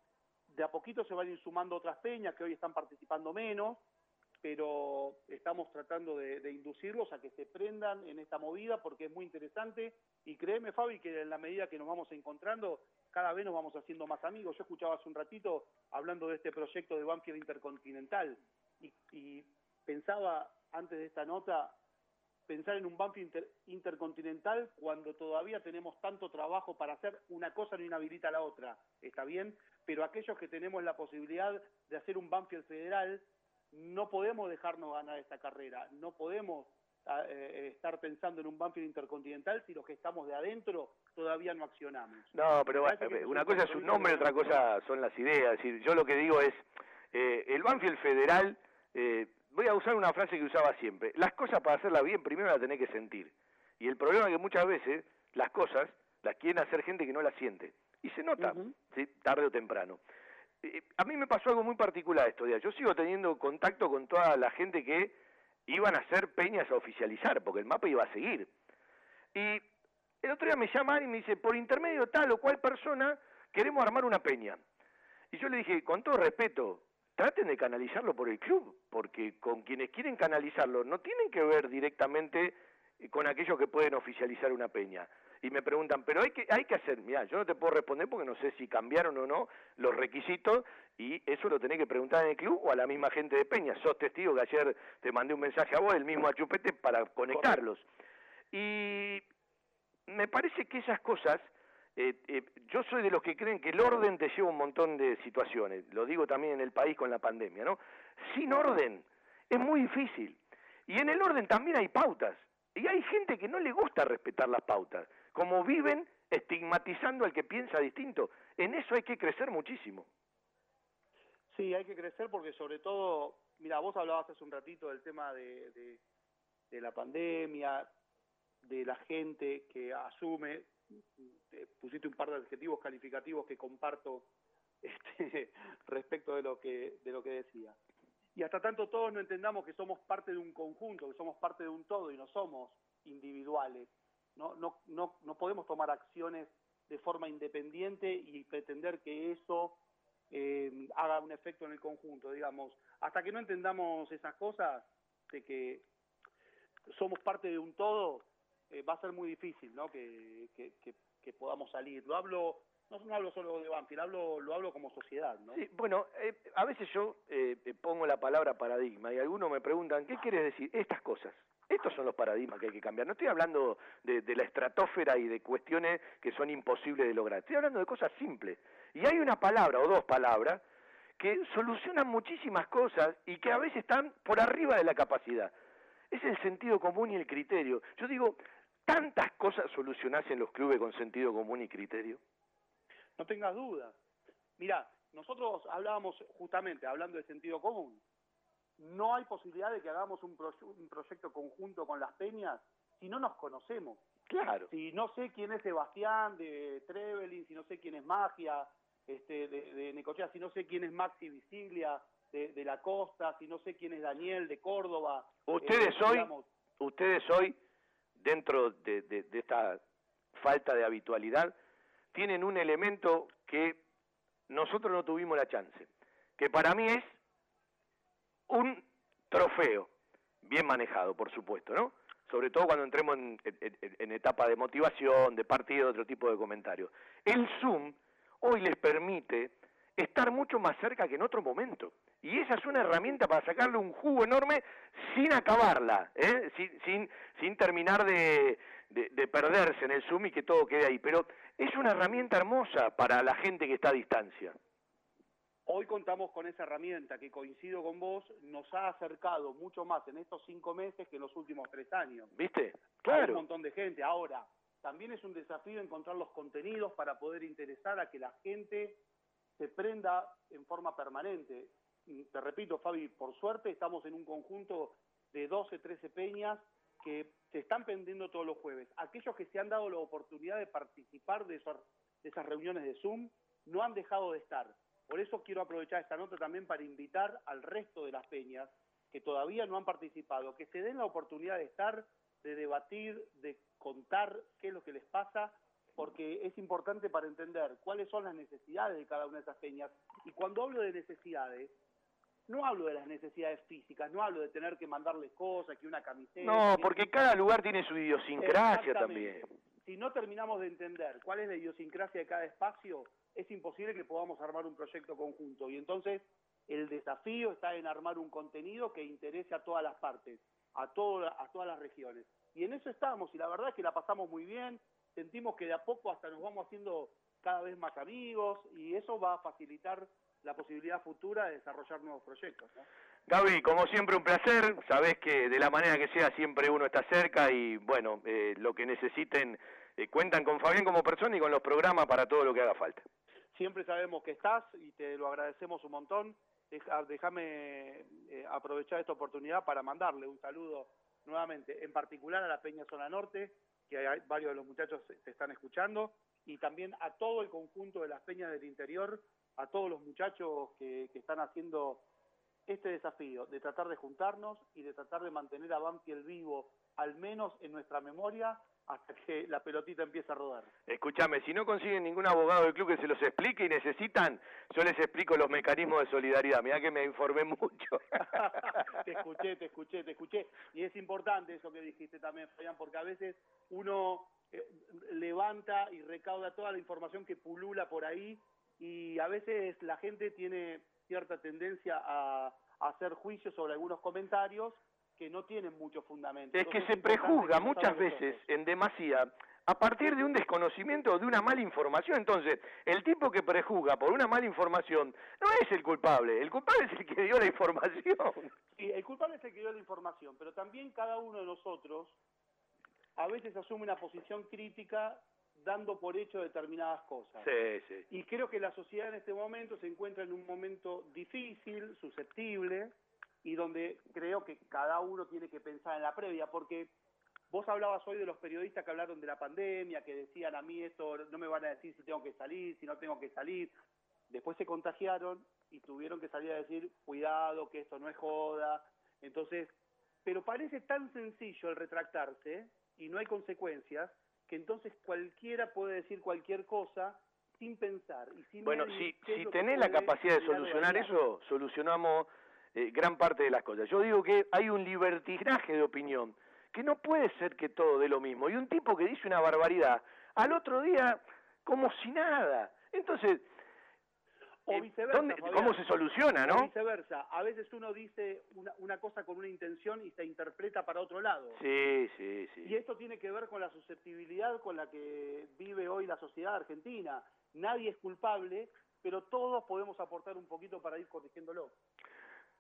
de a poquito se van a ir sumando otras peñas que hoy están participando menos, pero estamos tratando de, inducirlos a que se prendan en esta movida porque es muy interesante. Y créeme Fabi que en la medida que nos vamos encontrando cada vez nos vamos haciendo más amigos. Yo escuchaba hace un ratito hablando de este proyecto de Banfield Intercontinental y, pensaba antes de esta nota pensar en un Banfield inter- intercontinental cuando todavía tenemos tanto trabajo para hacer una cosa no inhabilita a la otra, está bien, pero aquellos que tenemos la posibilidad de hacer un Banfield federal no podemos dejarnos ganar esta carrera, no podemos ah, eh, estar pensando en un Banfield intercontinental si los que estamos de adentro todavía no accionamos. No, pero que una un cosa es un nombre, otra cosa son las ideas. Es decir, yo lo que digo es, eh, el Banfield Federal, eh, voy a usar una frase que usaba siempre, las cosas para hacerlas bien primero las tenés que sentir. Y el problema es que muchas veces las cosas las quieren hacer gente que no las siente. Y se nota, ¿sí? tarde o temprano. Eh, a mí me pasó algo muy particular estos días. Yo sigo teniendo contacto con toda la gente que iban a hacer peñas a oficializar, porque el mapa iba a seguir. Y el otro día me llaman y me dice, por intermedio tal o cual persona, queremos armar una peña. Y yo le dije, con todo respeto, traten de canalizarlo por el club, porque con quienes quieren canalizarlo no tienen que ver directamente eh, con aquellos que pueden oficializar una peña. Y me preguntan, pero hay que, hay que hacer, mira, yo no te puedo responder porque no sé si cambiaron o no los requisitos y eso lo tenés que preguntar en el club o a la misma gente de Peña. Sos testigo que ayer te mandé un mensaje a vos, el mismo a Chupete, para conectarlos. Y me parece que esas cosas, eh, eh, yo soy de los que creen que el orden te lleva un montón de situaciones, lo digo también en el país con la pandemia, ¿no? Sin orden es muy difícil. Y en el orden también hay pautas. Y hay gente que no le gusta respetar las pautas, como viven estigmatizando al que piensa distinto. En eso hay que crecer muchísimo. Sí, hay que crecer porque sobre todo, mira, vos hablabas hace un ratito del tema de, la pandemia, de la gente que asume, pusiste un par de adjetivos calificativos que comparto [LAUGHS] este, respecto de lo que de lo que decía. Y hasta tanto todos no entendamos que somos parte de un conjunto, que somos parte de un todo y no somos individuales. No, no, no, no podemos tomar acciones de forma independiente y pretender que eso eh, haga un efecto en el conjunto, digamos. Hasta que no entendamos esas cosas, de que somos parte de un todo, eh, va a ser muy difícil, ¿no? Que, que, que, que podamos salir. Lo hablo, no, no hablo solo de Banfield, hablo, lo hablo como sociedad, ¿no? Sí, bueno, eh, a veces yo eh, pongo la palabra paradigma y algunos me preguntan, ¿qué quieres decir? Estas cosas. Estos son los paradigmas que hay que cambiar. No estoy hablando de, la estratosfera y de cuestiones que son imposibles de lograr. Estoy hablando de cosas simples. Y hay una palabra o dos palabras que solucionan muchísimas cosas y que a veces están por arriba de la capacidad. Es el sentido común y el criterio. Yo digo, tantas cosas solucionás en los clubes con sentido común y criterio. No tengas dudas. Mira, nosotros hablábamos justamente, hablando de sentido común, no hay posibilidad de que hagamos un, un proyecto conjunto con las peñas si no nos conocemos. Claro. Si no sé quién es Sebastián de Trevelin, si no sé quién es Magia este, de, de Necochea, si no sé quién es Maxi Visiglia de, de la Costa, si no sé quién es Daniel de Córdoba. Ustedes eh, hoy, ustedes hoy, dentro de, de- de esta falta de habitualidad, tienen un elemento que nosotros no tuvimos la chance, que para mí es un trofeo, bien manejado, por supuesto, ¿no? Sobre todo cuando entremos en, etapa de motivación, de partido, otro tipo de comentarios. El Zoom hoy les permite estar mucho más cerca que en otro momento. Y esa es una herramienta para sacarle un jugo enorme sin acabarla, ¿eh? sin, sin, sin terminar de, de- de perderse en el Zoom y que todo quede ahí. Pero es una herramienta hermosa para la gente que está a distancia. Hoy contamos con esa herramienta que coincido con vos, nos ha acercado mucho más en estos cinco meses que en los últimos tres años. ¿Viste? Hay un Claro. montón de gente. Ahora, también es un desafío encontrar los contenidos para poder interesar a que la gente se prenda en forma permanente. Te repito, Fabi, por suerte estamos en un conjunto de 12, 13 peñas que se están prendiendo todos los jueves. Aquellos que se han dado la oportunidad de participar de esas reuniones de Zoom no han dejado de estar. Por eso quiero aprovechar esta nota también para invitar al resto de las peñas que todavía no han participado, que se den la oportunidad de estar, de debatir, de contar qué es lo que les pasa porque es importante para entender cuáles son las necesidades de cada una de esas peñas. Y cuando hablo de necesidades, no hablo de las necesidades físicas, no hablo de tener que mandarles cosas, que una camiseta. No, que- porque cada lugar tiene su idiosincrasia también. Si no terminamos de entender cuál es la idiosincrasia de cada espacio, es imposible que podamos armar un proyecto conjunto. Y entonces el desafío está en armar un contenido que interese a todas las partes, a, a todas las regiones. Y en eso estamos, y la verdad es que la pasamos muy bien, sentimos que de a poco hasta nos vamos haciendo cada vez más amigos, y eso va a facilitar la posibilidad futura de desarrollar nuevos proyectos. Gaby, como siempre un placer, sabés que de la manera que sea siempre uno está cerca y bueno, eh, lo que necesiten, eh, cuentan con Fabián como persona y con los programas para todo lo que haga falta. Siempre sabemos que estás y te lo agradecemos un montón. Déjame eh, aprovechar esta oportunidad para mandarle un saludo nuevamente, en particular a la Peña Zona Norte, que hay varios de los muchachos te están escuchando, y también a todo el conjunto de las peñas del interior, a todos los muchachos que, que están haciendo este desafío de tratar de juntarnos y de tratar de mantener a Banfield vivo, al menos en nuestra memoria, hasta que la pelotita empiece a rodar. Escúchame, si no consiguen ningún abogado del club que se los explique y necesitan, yo les explico los mecanismos de solidaridad. Mirá que me informé mucho. [LAUGHS] [LAUGHS] te escuché, te escuché, te escuché. Y es importante eso que dijiste también, Fabián, porque a veces uno eh, levanta y recauda toda la información que pulula por ahí y a veces la gente tiene cierta tendencia a hacer juicios sobre algunos comentarios que no tienen mucho fundamento. Es que Entonces, se prejuzga que muchas veces en demasía a partir de un desconocimiento o de una mala información. Entonces, el tipo que prejuzga por una mala información no es el culpable, el culpable es el que dio la información. [LAUGHS] Sí, el culpable es el que dio la información, pero también cada uno de nosotros a veces asume una posición crítica dando por hecho determinadas cosas. Sí, sí. Y creo que la sociedad en este momento se encuentra en un momento difícil, susceptible, y donde creo que cada uno tiene que pensar en la previa, porque vos hablabas hoy de los periodistas que hablaron de la pandemia, que decían a mí esto, no me van a decir si tengo que salir, si no tengo que salir. Después se contagiaron y tuvieron que salir a decir, cuidado, que esto no es joda. Entonces, pero parece tan sencillo el retractarse y no hay consecuencias, que entonces cualquiera puede decir cualquier cosa sin pensar y sin Bueno, si, si tenés la capacidad de solucionar eso, solucionamos eh, gran parte de las cosas. Yo digo que hay un libertinaje de opinión, que no puede ser que todo dé lo mismo. Y un tipo que dice una barbaridad, al otro día, como si nada. Entonces, O eh, viceversa, ¿dónde- Fabián. ¿cómo se soluciona, O no? viceversa. A veces uno dice una, una cosa con una intención y se interpreta para otro lado. Sí, sí, sí. Y esto tiene que ver con la susceptibilidad con la que vive hoy la sociedad argentina. Nadie es culpable, pero todos podemos aportar un poquito para ir corrigiéndolo.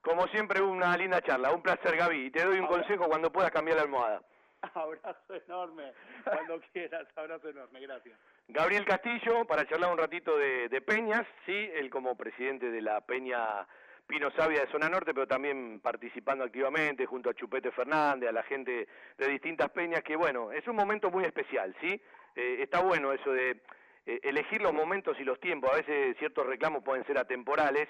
Como siempre, una linda charla. Un placer, Gaby. Y te doy un Ahora- consejo cuando puedas cambiar la almohada. [LAUGHS] Abrazo enorme. Cuando [LAUGHS] quieras, abrazo enorme. Gracias. Gabriel Castillo, para charlar un ratito de, de Peñas, sí, él como presidente de la Peña Pino Sabia de Zona Norte, pero también participando activamente junto a Chupete Fernández, a la gente de distintas peñas, que bueno, es un momento muy especial, ¿sí? Eh, está bueno eso de eh, elegir los momentos y los tiempos, a veces ciertos reclamos pueden ser atemporales,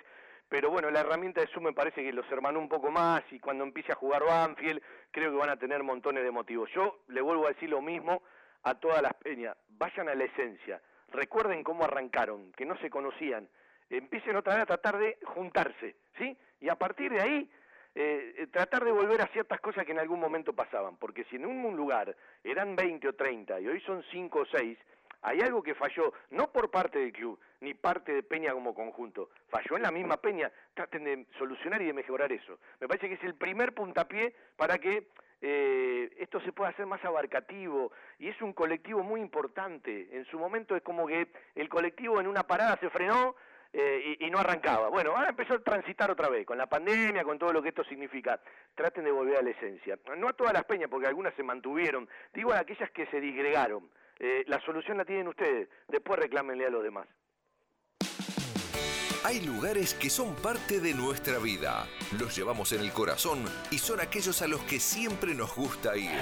pero bueno, la herramienta de Zoom me parece que los hermanó un poco más y cuando empiece a jugar Banfield, creo que van a tener montones de motivos. Yo le vuelvo a decir lo mismo a todas las peñas, vayan a la esencia, recuerden cómo arrancaron, que no se conocían, empiecen otra vez a tratar de juntarse, ¿sí? Y a partir de ahí, eh, tratar de volver a ciertas cosas que en algún momento pasaban, porque si en un lugar eran 20 o 30 y hoy son 5 o 6, hay algo que falló, no por parte del club, ni parte de Peña como conjunto, falló en la misma Peña, traten de solucionar y de mejorar eso. Me parece que es el primer puntapié para que eh, esto se pueda hacer más abarcativo y es un colectivo muy importante. En su momento es como que el colectivo en una parada se frenó eh, y, y no arrancaba. Bueno, ahora empezó a transitar otra vez, con la pandemia, con todo lo que esto significa. Traten de volver a la esencia. No a todas las peñas, porque algunas se mantuvieron. Digo a aquellas que se disgregaron. Eh, la solución la tienen ustedes. Después reclámenle a los demás. Hay lugares que son parte de nuestra vida. Los llevamos en el corazón y son aquellos a los que siempre nos gusta ir.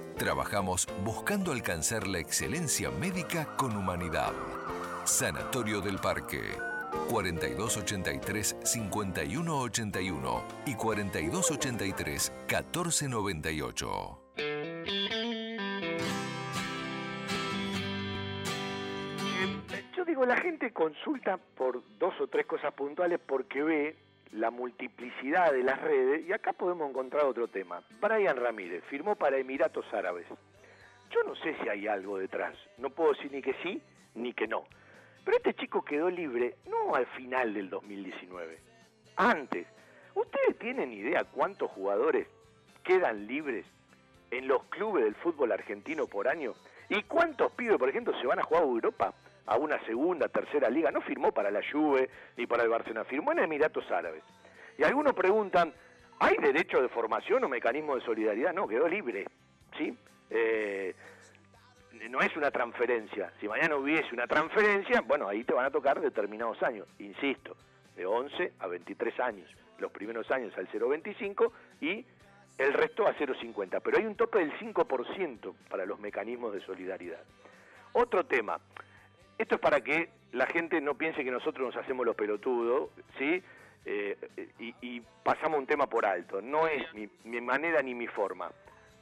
trabajamos buscando alcanzar la excelencia médica con humanidad. Sanatorio del Parque. 4283-5181 y 4283-1498. Yo digo, la gente consulta por dos o tres cosas puntuales porque ve la multiplicidad de las redes y acá podemos encontrar otro tema. Brian Ramírez firmó para Emiratos Árabes. Yo no sé si hay algo detrás, no puedo decir ni que sí ni que no. Pero este chico quedó libre no al final del 2019, antes. ¿Ustedes tienen idea cuántos jugadores quedan libres en los clubes del fútbol argentino por año? ¿Y cuántos pibes, por ejemplo, se van a jugar a Europa? A una segunda, tercera liga, no firmó para la Juve ni para el Barcelona, firmó en Emiratos Árabes. Y algunos preguntan, ¿hay derecho de formación o mecanismo de solidaridad? No, quedó libre, ¿sí? Eh, no es una transferencia. Si mañana hubiese una transferencia, bueno, ahí te van a tocar determinados años, insisto, de 11 a 23 años, los primeros años al 0,25 y el resto a 0,50. Pero hay un tope del 5% para los mecanismos de solidaridad. Otro tema, esto es para que la gente no piense que nosotros nos hacemos los pelotudos, ¿sí? Eh, y, pasamos un tema por alto. No es mi, mi manera ni mi forma.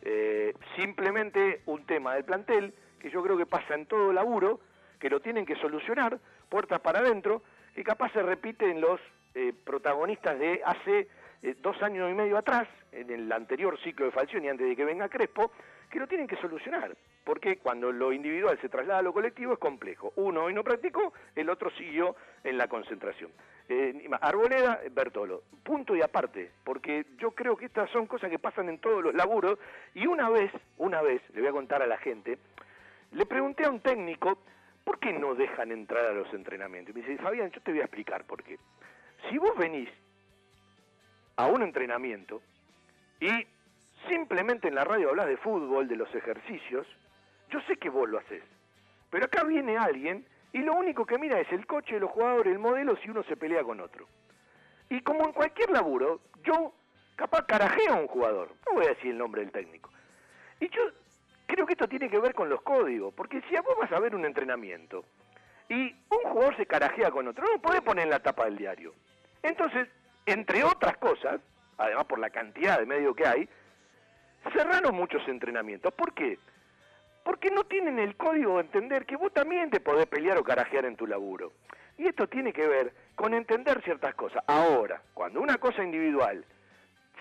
Eh, simplemente un tema del plantel que yo creo que pasa en todo laburo, que lo tienen que solucionar, puertas para adentro, que capaz se repite en los eh, protagonistas de hace dos años y medio atrás, en el anterior ciclo de Falcioni, antes de que venga Crespo, que lo tienen que solucionar. Porque cuando lo individual se traslada a lo colectivo es complejo. Uno hoy no practicó, el otro siguió en la concentración. Eh, Arboleda, Bertolo, punto y aparte, porque yo creo que estas son cosas que pasan en todos los laburos. Y una vez, una vez, le voy a contar a la gente, le pregunté a un técnico, ¿por qué no dejan entrar a los entrenamientos? Y me dice, Fabián, yo te voy a explicar por qué. Si vos venís a un entrenamiento y simplemente en la radio hablas de fútbol, de los ejercicios, yo sé que vos lo haces. Pero acá viene alguien y lo único que mira es el coche, los jugadores, el modelo, si uno se pelea con otro. Y como en cualquier laburo, yo capaz carajeo a un jugador, no voy a decir el nombre del técnico. Y yo creo que esto tiene que ver con los códigos, porque si a vos vas a ver un entrenamiento y un jugador se carajea con otro, no lo podés poner en la tapa del diario. Entonces, entre otras cosas, además por la cantidad de medios que hay, cerraron muchos entrenamientos. ¿Por qué? Porque no tienen el código de entender que vos también te podés pelear o carajear en tu laburo. Y esto tiene que ver con entender ciertas cosas. Ahora, cuando una cosa individual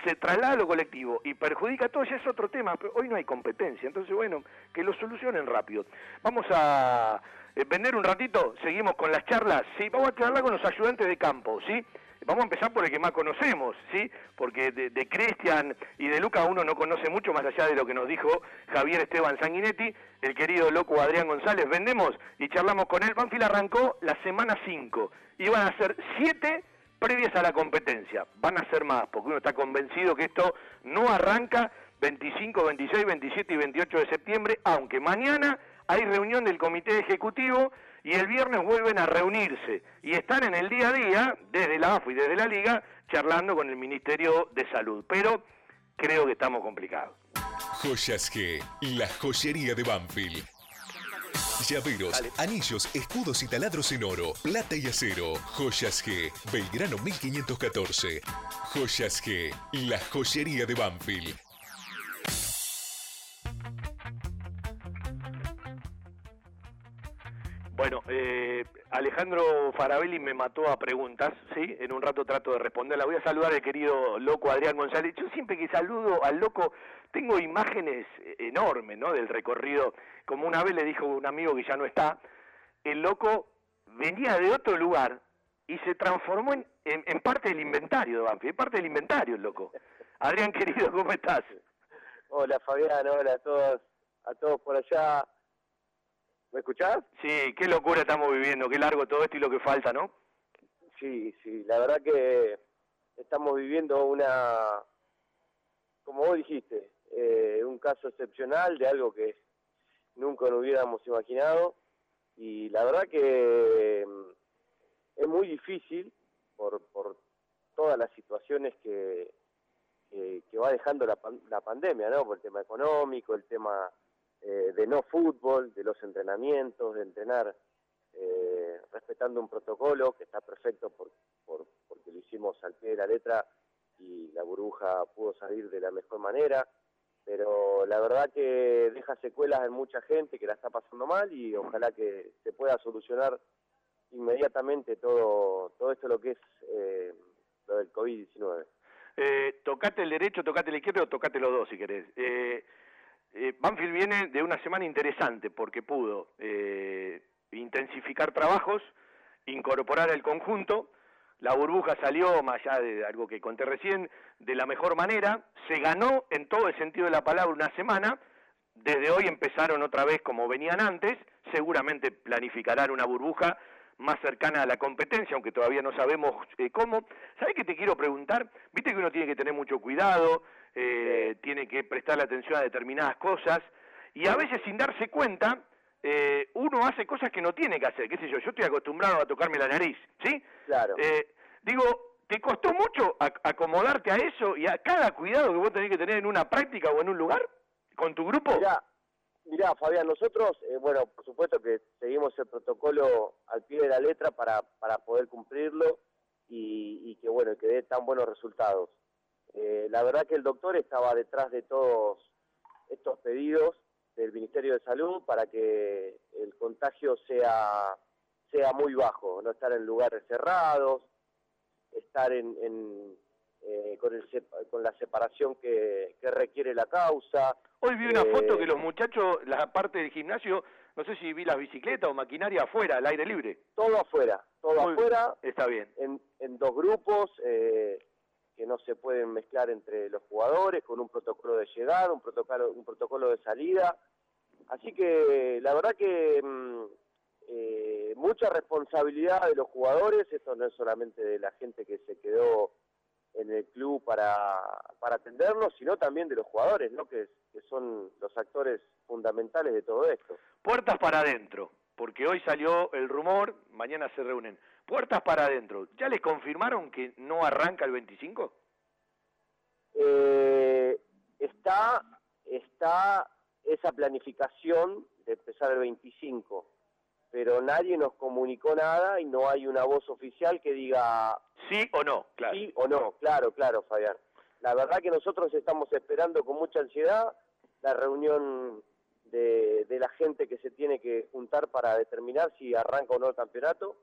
se traslada a lo colectivo y perjudica a todos, ya es otro tema, pero hoy no hay competencia, entonces bueno, que lo solucionen rápido. Vamos a eh, vender un ratito, seguimos con las charlas, sí, vamos a charlar con los ayudantes de campo, ¿sí? Vamos a empezar por el que más conocemos, ¿sí? Porque de, de Cristian y de Luca uno no conoce mucho más allá de lo que nos dijo Javier Esteban Sanguinetti, el querido loco Adrián González. Vendemos y charlamos con él. Banfield arrancó la semana 5 y van a ser 7 previas a la competencia. Van a ser más, porque uno está convencido que esto no arranca 25, 26, 27 y 28 de septiembre, aunque mañana hay reunión del comité ejecutivo y el viernes vuelven a reunirse y están en el día a día, desde la AFU y desde la Liga, charlando con el Ministerio de Salud. Pero creo que estamos complicados. Joyas G, la joyería de Banfield. Llaveros, anillos, escudos y taladros en oro, plata y acero. Joyas G, Belgrano 1514. Joyas G, la joyería de Banfield. Bueno, eh, Alejandro Farabelli me mató a preguntas, ¿sí? En un rato trato de responderla. Voy a saludar al querido loco Adrián González. Yo siempre que saludo al loco tengo imágenes enormes, ¿no? Del recorrido. Como una vez le dijo un amigo que ya no está, el loco venía de otro lugar y se transformó en parte del inventario de Banfield, parte del inventario el loco. Adrián, querido, ¿cómo estás? Hola Fabián, hola a todos, a todos por allá. ¿Me escuchás? Sí, qué locura estamos viviendo, qué largo todo esto y lo que falta, ¿no? Sí, sí, la verdad que estamos viviendo una, como vos dijiste, eh, un caso excepcional de algo que nunca nos hubiéramos imaginado y la verdad que mm, es muy difícil por, por todas las situaciones que, que, que va dejando la, la pandemia, ¿no? Por el tema económico, el tema eh, de no fútbol, de los entrenamientos, de entrenar eh, respetando un protocolo que está perfecto por, por- porque lo hicimos al pie de la letra y la burbuja pudo salir de la mejor manera, pero la verdad que deja secuelas en mucha gente que la está pasando mal y ojalá que se pueda solucionar inmediatamente todo, todo esto lo que es eh, lo del COVID-19. Eh, tocate el derecho, tocate el izquierdo o tocate los dos si querés. Eh, eh, Banfield viene de una semana interesante porque pudo eh, intensificar trabajos, incorporar el conjunto, la burbuja salió, más allá de algo que conté recién, de la mejor manera, se ganó en todo el sentido de la palabra una semana, desde hoy empezaron otra vez como venían antes, seguramente planificarán una burbuja más cercana a la competencia, aunque todavía no sabemos eh, cómo. ¿Sabes qué te quiero preguntar? Viste que uno tiene que tener mucho cuidado, eh, tiene que prestarle atención a determinadas cosas, y a veces sin darse cuenta, eh, uno hace cosas que no tiene que hacer, qué sé yo, yo estoy acostumbrado a tocarme la nariz, ¿sí? Claro. Eh, digo, ¿te costó mucho ac- acomodarte a eso y a cada cuidado que vos tenés que tener en una práctica o en un lugar con tu grupo? Mirá, mirá, Fabián, nosotros, eh, bueno, por supuesto que seguimos el protocolo al pie de la letra para, para poder cumplirlo y, que, bueno, que dé tan buenos resultados. Eh, la verdad que el doctor estaba detrás de todos estos pedidos del Ministerio de Salud para que el contagio sea, sea muy bajo, no estar en lugares cerrados, estar en, en, eh, con, el con la separación que, que requiere la causa. Hoy vi una Eh, foto que los muchachos, la parte del gimnasio, no sé si vi las bicicletas o maquinaria afuera, al aire libre. Todo afuera, todo Muy- afuera, Está bien. en, en dos grupos eh, que no se pueden mezclar entre los jugadores, con un protocolo de llegada, un protocolo, un protocolo de salida. Así que la verdad que mm, eh, mucha responsabilidad de los jugadores, esto no es solamente de la gente que se quedó en el club para, para atendernos, sino también de los jugadores, ¿no? que, que son los actores fundamentales de todo esto. Puertas para adentro, porque hoy salió el rumor, mañana se reúnen. Puertas para adentro. ¿Ya les confirmaron que no arranca el 25? Eh, está, está esa planificación de empezar el 25, pero nadie nos comunicó nada y no hay una voz oficial que diga sí o no, claro. Sí o no, claro, claro, Fabián. La verdad que nosotros estamos esperando con mucha ansiedad la reunión de, de la gente que se tiene que juntar para determinar si arranca o no el campeonato.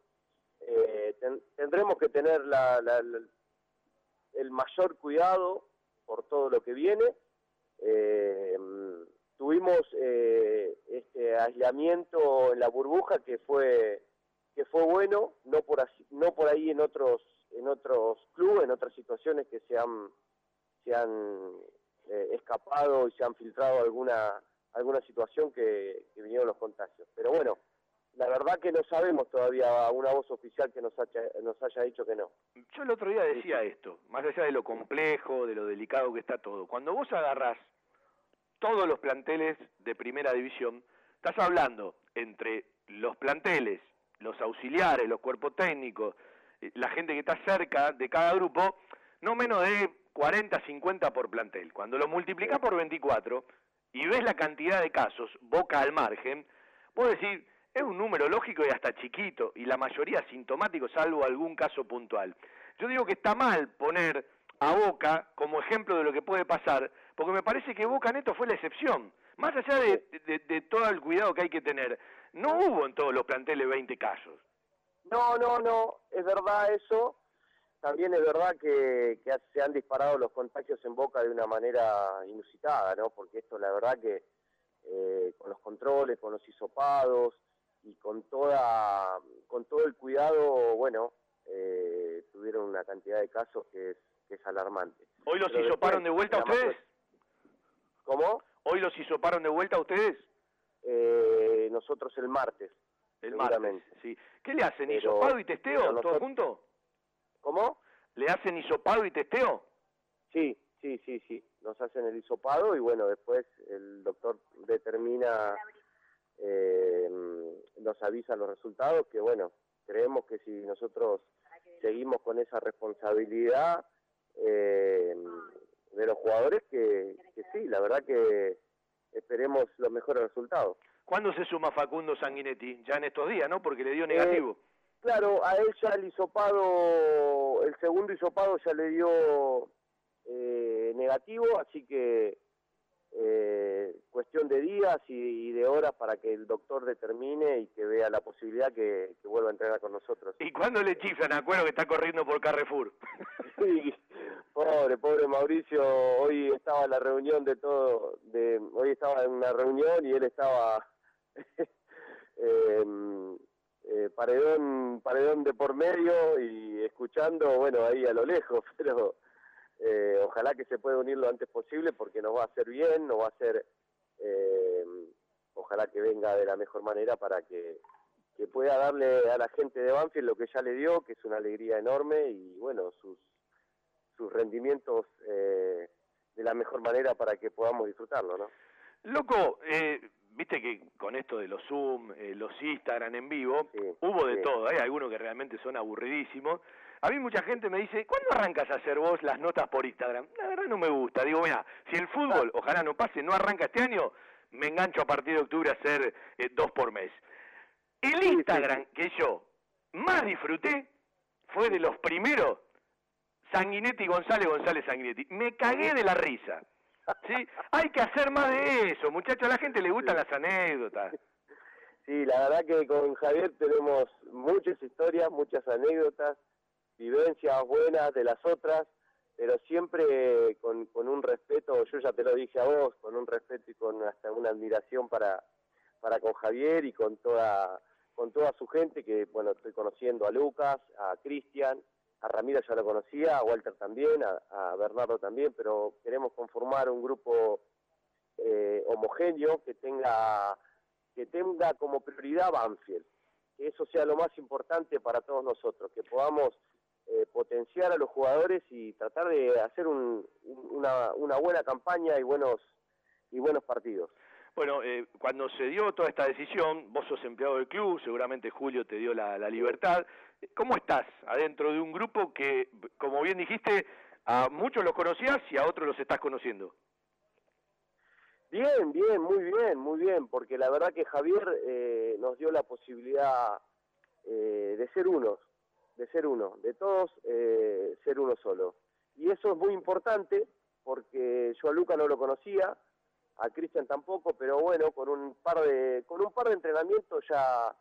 Eh, ten- tendremos que tener la- la- la- el mayor cuidado por todo lo que viene. Eh, tuvimos eh, este aislamiento en la burbuja que fue que fue bueno, no por así- no por ahí en otros en otros clubes, en otras situaciones que se han se han eh, escapado y se han filtrado alguna alguna situación que, que vinieron los contagios. Pero bueno, la verdad que no sabemos todavía una voz oficial que nos haya, nos haya dicho que no. Yo el otro día decía esto, más allá de lo complejo, de lo delicado que está todo. Cuando vos agarrás todos los planteles de primera división, estás hablando entre los planteles, los auxiliares, los cuerpos técnicos, eh, la gente que está cerca de cada grupo, no menos de 40, 50 por plantel. Cuando lo multiplicás por 24 y ves la cantidad de casos, boca al margen, vos decís, es un número lógico y hasta chiquito, y la mayoría asintomáticos, salvo algún caso puntual. Yo digo que está mal poner a Boca como ejemplo de lo que puede pasar, porque me parece que Boca Neto fue la excepción. Más allá de, de- de todo el cuidado que hay que tener, no hubo en todos los planteles 20 casos. No, no, no, es verdad eso. También es verdad que, que se han disparado los contagios en Boca de una manera inusitada, ¿no? Porque esto, la verdad que eh, con los controles, con los hisopados y con toda, con todo el cuidado, bueno, eh, tuvieron una cantidad de casos que es, que es alarmante. ¿Hoy los Pero hisoparon de vuelta ustedes? ¿Cómo? ¿Hoy los hisoparon de vuelta ustedes? Eh, nosotros el martes. El martes, sí. ¿Qué le hacen? Pero- ¿Hisopado y testeo? ¿Todo nosotros- junto? ¿Cómo? ¿Le hacen hisopado y testeo? Sí, sí, sí, sí. Nos hacen el hisopado y bueno, después el doctor determina, eh, nos avisa los resultados, que bueno, creemos que si nosotros seguimos con esa responsabilidad eh, de los jugadores, que, que sí, la verdad que esperemos los mejores resultados. ¿Cuándo se suma Facundo Sanguinetti? Ya en estos días, ¿no? Porque le dio negativo. Claro, a él ya el hisopado, el segundo hisopado ya le dio eh, negativo, así que eh, cuestión de días y, y de horas para que el doctor determine y que vea la posibilidad que, que vuelva a entrenar con nosotros. ¿Y cuándo le chiflan a Cuero que está corriendo por Carrefour? [LAUGHS] Sí, pobre, pobre Mauricio, hoy estaba en la reunión de todo, de, hoy estaba en una reunión y él estaba [LAUGHS] em, eh, paredón, paredón de por medio y escuchando, bueno, ahí a lo lejos, [LAUGHS] pero eh, ojalá que se pueda unir lo antes posible porque nos va a hacer bien, nos va a hacer, em, ojalá que venga de la mejor manera para que, que pueda darle a la gente de Banfield lo que ya le dio, que es una alegría enorme y bueno, sus, sus rendimientos eh, de la mejor manera para que podamos disfrutarlo, ¿no? Loco, eh, viste que con esto de los Zoom, eh, los Instagram en vivo, Sí, hubo de sí. todo. Hay algunos que realmente son aburridísimos. A mí mucha gente me dice, ¿cuándo arrancas a hacer vos las notas por Instagram? La verdad no me gusta. Digo, mira, si el fútbol, ojalá no pase, no arranca este año, me engancho a partir de octubre a hacer eh, dos por mes. El Instagram que yo más disfruté fue de los primeros, Sanguinetti González, González Sanguinetti. Me cagué de la risa. ¿sí? Hay que hacer más de eso, muchachos. A la gente le gustan las anécdotas. Sí, la verdad que con Javier tenemos muchas historias, muchas anécdotas, vivencias buenas de las otras, pero siempre con, con un respeto, yo ya te lo dije a vos, con un respeto y con hasta una admiración para, para con Javier y con toda, con toda su gente, que bueno, estoy conociendo a Lucas, a Cristian, a Ramiro ya lo conocía, a Walter también, a, a Bernardo también, pero queremos conformar un grupo eh, homogéneo que tenga que tenga como prioridad Banfield, que eso sea lo más importante para todos nosotros, que podamos eh, potenciar a los jugadores y tratar de hacer un- un- una, una buena campaña y buenos y buenos partidos. Bueno, eh, cuando se dio toda esta decisión, vos sos empleado del club, seguramente Julio te dio la, la libertad. ¿Cómo estás adentro de un grupo que, como bien dijiste, a muchos los conocías y a otros los estás conociendo? Bien, bien, muy bien, muy bien, porque la verdad que Javier eh, nos dio la posibilidad eh, de ser unos, de ser uno, de todos eh, ser uno solo. Y eso es muy importante porque yo a Luca no lo conocía, a Cristian tampoco, pero bueno, con un par de, con un par de entrenamientos ya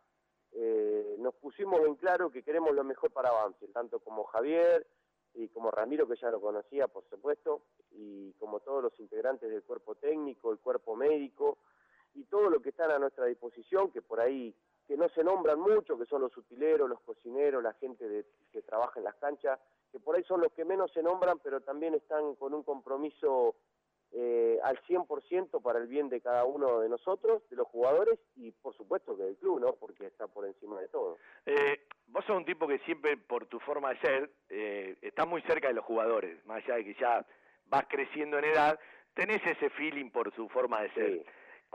eh, nos pusimos en claro que queremos lo mejor para Banfield, tanto como Javier y como Ramiro, que ya lo conocía, por supuesto, y como todos los integrantes del cuerpo técnico, el cuerpo médico, y todo lo que están a nuestra disposición, que por ahí, que no se nombran mucho, que son los utileros, los cocineros, la gente de- que trabaja en las canchas, que por ahí son los que menos se nombran, pero también están con un compromiso eh, al 100% para el bien de cada uno de nosotros, de los jugadores, y por supuesto que del club, ¿no? Porque está por encima de todo. Eh, vos sos un tipo que siempre, por tu forma de ser, eh, estás muy cerca de los jugadores, más allá de que ya vas creciendo en edad, tenés ese feeling por tu forma de ser.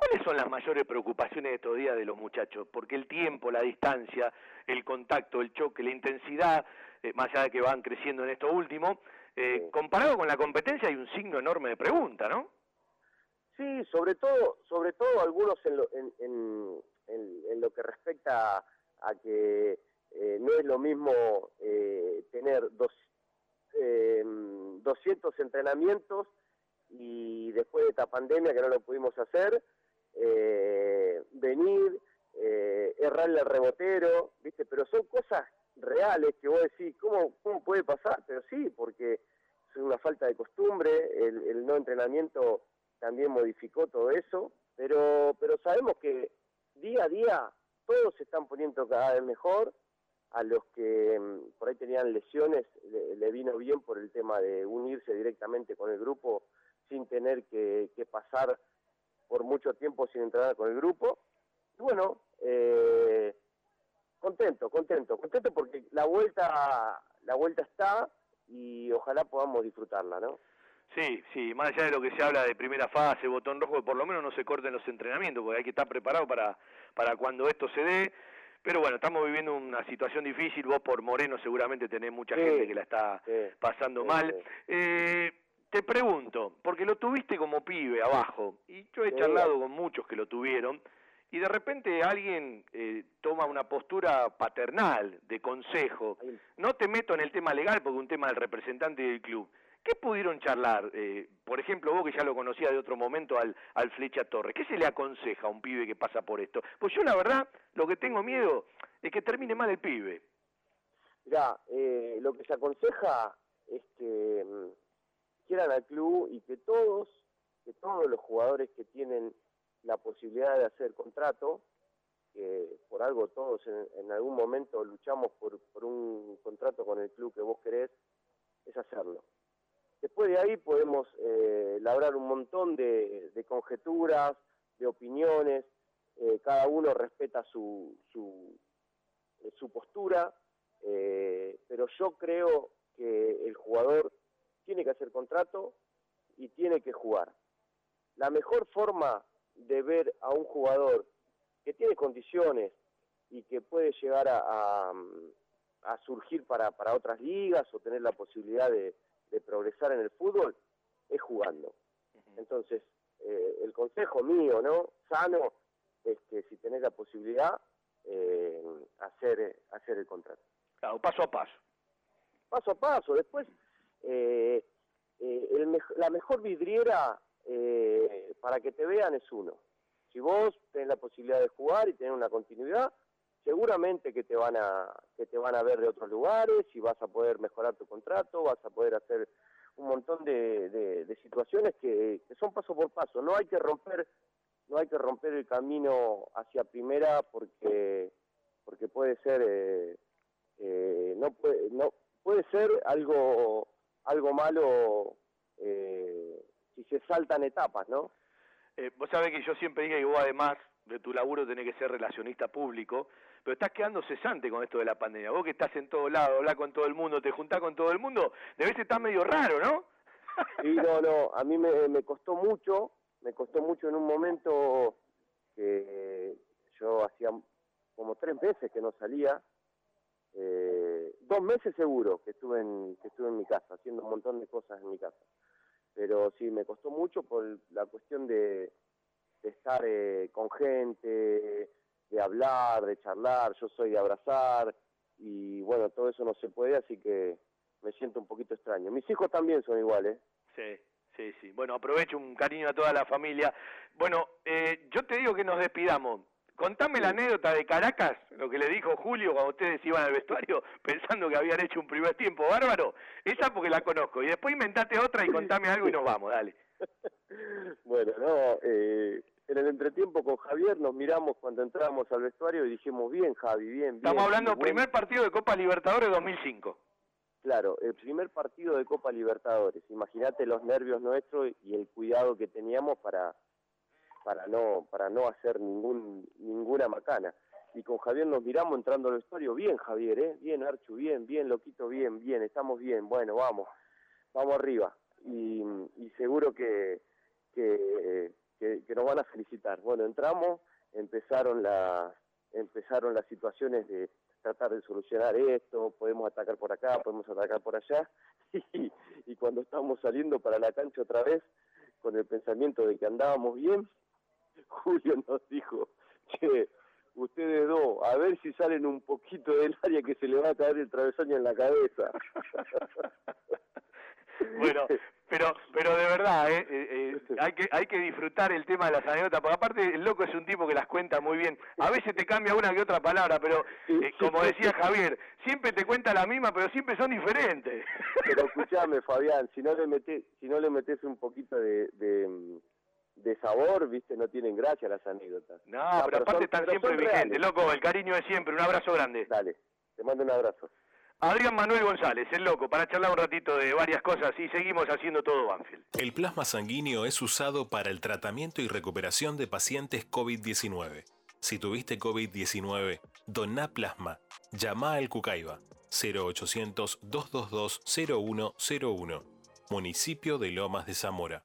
¿Cuáles son las mayores preocupaciones de estos días de los muchachos? Porque el tiempo, la distancia, el contacto, el choque, la intensidad, eh, más allá de que van creciendo en esto último, eh, comparado con la competencia hay un signo enorme de pregunta, ¿no? Sí, sobre todo, sobre todo algunos en lo, en, en, en- en lo que respecta a que eh, no es lo mismo eh, tener dos, eh, 200 entrenamientos y después de esta pandemia que no lo pudimos hacer, eh, venir, eh, errarle al rebotero, ¿viste? Pero son cosas reales que vos decís, ¿cómo, cómo puede pasar? Pero sí, porque es una falta de costumbre, el, el no entrenamiento también modificó todo eso, pero, pero sabemos que día a día todos se están poniendo cada vez mejor, a los que mm, por ahí tenían lesiones le, le vino bien por el tema de unirse directamente con el grupo sin tener que, que pasar por mucho tiempo sin entrenar con el grupo. Y bueno, eh, contento, contento, contento porque la vuelta, la vuelta está y ojalá podamos disfrutarla, ¿no? Sí, sí, más allá de lo que se habla de primera fase, botón rojo, por lo menos no se corten los entrenamientos, porque hay que estar preparado para, para cuando esto se dé. Pero bueno, estamos viviendo una situación difícil, vos por Moreno seguramente tenés mucha Sí, gente que la está sí, pasando sí, mal. sí. Eh, te pregunto, porque lo tuviste como pibe abajo, y yo he charlado con muchos que lo tuvieron, y de repente alguien eh, toma una postura paternal, de consejo. No te meto en el tema legal porque es un tema del representante del club. ¿Qué pudieron charlar? Eh, por ejemplo, vos que ya lo conocías de otro momento al, al Flecha Torres. ¿Qué se le aconseja a un pibe que pasa por esto? Pues yo la verdad, lo que tengo miedo es que termine mal el pibe. Mirá, eh, lo que se aconseja es que mm, quieran al club y que todos, que todos los jugadores que tienen la posibilidad de hacer contrato, que por algo todos en, algún momento luchamos por, por un contrato con el club que vos querés, es hacerlo. Después de ahí podemos eh, labrar un montón de, de conjeturas, de opiniones, eh, cada uno respeta su, su, su postura, eh, pero yo creo que el jugador tiene que hacer contrato y tiene que jugar. La mejor forma de ver a un jugador que tiene condiciones y que puede llegar a, a, a surgir para, para otras ligas o tener la posibilidad de, de progresar en el fútbol es jugando. Entonces, eh, el consejo mío, ¿no? Sano, es que si tenés la posibilidad, eh, hacer, hacer el contrato. Claro, paso a paso. Paso a paso. Después, eh, eh, el la mejor vidriera eh, para que te vean es uno. Si vos tenés la posibilidad de jugar y tener una continuidad, seguramente que te van a que te van a ver de otros lugares y vas a poder mejorar tu contrato, vas a poder hacer un montón de, de- situaciones que, que son paso por paso. No hay que romper no hay que romper el camino hacia primera porque porque puede ser eh, eh, no puede no puede ser algo algo malo eh, si se saltan etapas, ¿no? Eh, vos sabés que yo siempre dije que vos además de tu laburo tenés que ser relacionista público, pero estás quedando cesante con esto de la pandemia. Vos que estás en todos lados, hablas con todo el mundo, te juntás con todo el mundo, debes estar medio raro, ¿no? [LAUGHS] Sí, no, no, a mí me, me costó mucho, me costó mucho en un momento que yo hacía como tres meses que no salía, eh, dos meses seguro que estuve en que estuve en mi casa haciendo un montón de cosas en mi casa, pero sí me costó mucho por la cuestión de, de estar eh, con gente, de hablar, de charlar, yo soy de abrazar y bueno todo eso no se puede así que me siento un poquito extraño. Mis hijos también son iguales. Sí, sí, sí. Bueno, aprovecho un cariño a toda la familia. Bueno, eh, yo te digo que nos despidamos. Contame la anécdota de Caracas, lo que le dijo Julio cuando ustedes iban al vestuario [LAUGHS] pensando que habían hecho un primer tiempo bárbaro. Esa porque la conozco. Y después inventate otra y contame algo y nos vamos, dale. [LAUGHS] Bueno, no, eh, en el entretiempo con Javier nos miramos cuando entrábamos al vestuario y dijimos, bien Javi, bien, bien. Estamos hablando del primer partido de Copa Libertadores 2005. Claro, el primer partido de Copa Libertadores. Imagínate los nervios nuestros y el cuidado que teníamos para para no para no hacer ningún ninguna macana. Y con Javier nos miramos entrando al vestuario, bien Javier, ¿eh? bien Archu, bien, bien Loquito, bien, bien, estamos bien, bueno, vamos, vamos arriba. Y, y seguro que, que, nos van a felicitar. Bueno, entramos, empezaron las empezaron las situaciones de tratar de solucionar esto, podemos atacar por acá, podemos atacar por allá, [LAUGHS] y, y cuando estábamos saliendo para la cancha otra vez, con el pensamiento de que andábamos bien, [LAUGHS] Julio nos dijo, che, ustedes dos, a ver si salen un poquito del área que se le va a caer el travesaño en la cabeza. [LAUGHS] Bueno, Pero, pero de verdad, ¿eh? Eh, eh, hay, que, hay que disfrutar el tema de las anécdotas, porque aparte el loco es un tipo que las cuenta muy bien. A veces te cambia una que otra palabra, pero eh, como decía Javier, siempre te cuenta la misma, pero siempre son diferentes. Pero escuchame, Fabián, si no le metés, si no le metés un poquito de, de, de sabor, viste, no tienen gracia las anécdotas. No, No, pero aparte son- están pero siempre vigentes. reales. Loco, el cariño de siempre. Un abrazo grande. Dale, te mando un abrazo. Adrián Manuel González, el loco, para charlar un ratito de varias cosas y seguimos haciendo todo Banfield. El plasma sanguíneo es usado para el tratamiento y recuperación de pacientes COVID-19. Si tuviste COVID-19, doná plasma. Llama al Cucaiba 0800-222-0101. Municipio de Lomas de Zamora.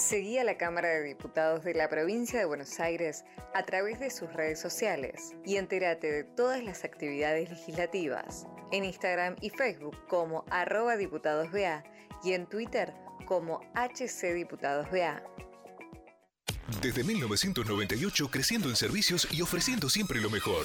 Seguí a la Cámara de Diputados de la Provincia de Buenos Aires a través de sus redes sociales y entérate de todas las actividades legislativas en Instagram y Facebook como arroba diputadosBA y en Twitter como HCDiputadosBA. Desde 1998 creciendo en servicios y ofreciendo siempre lo mejor.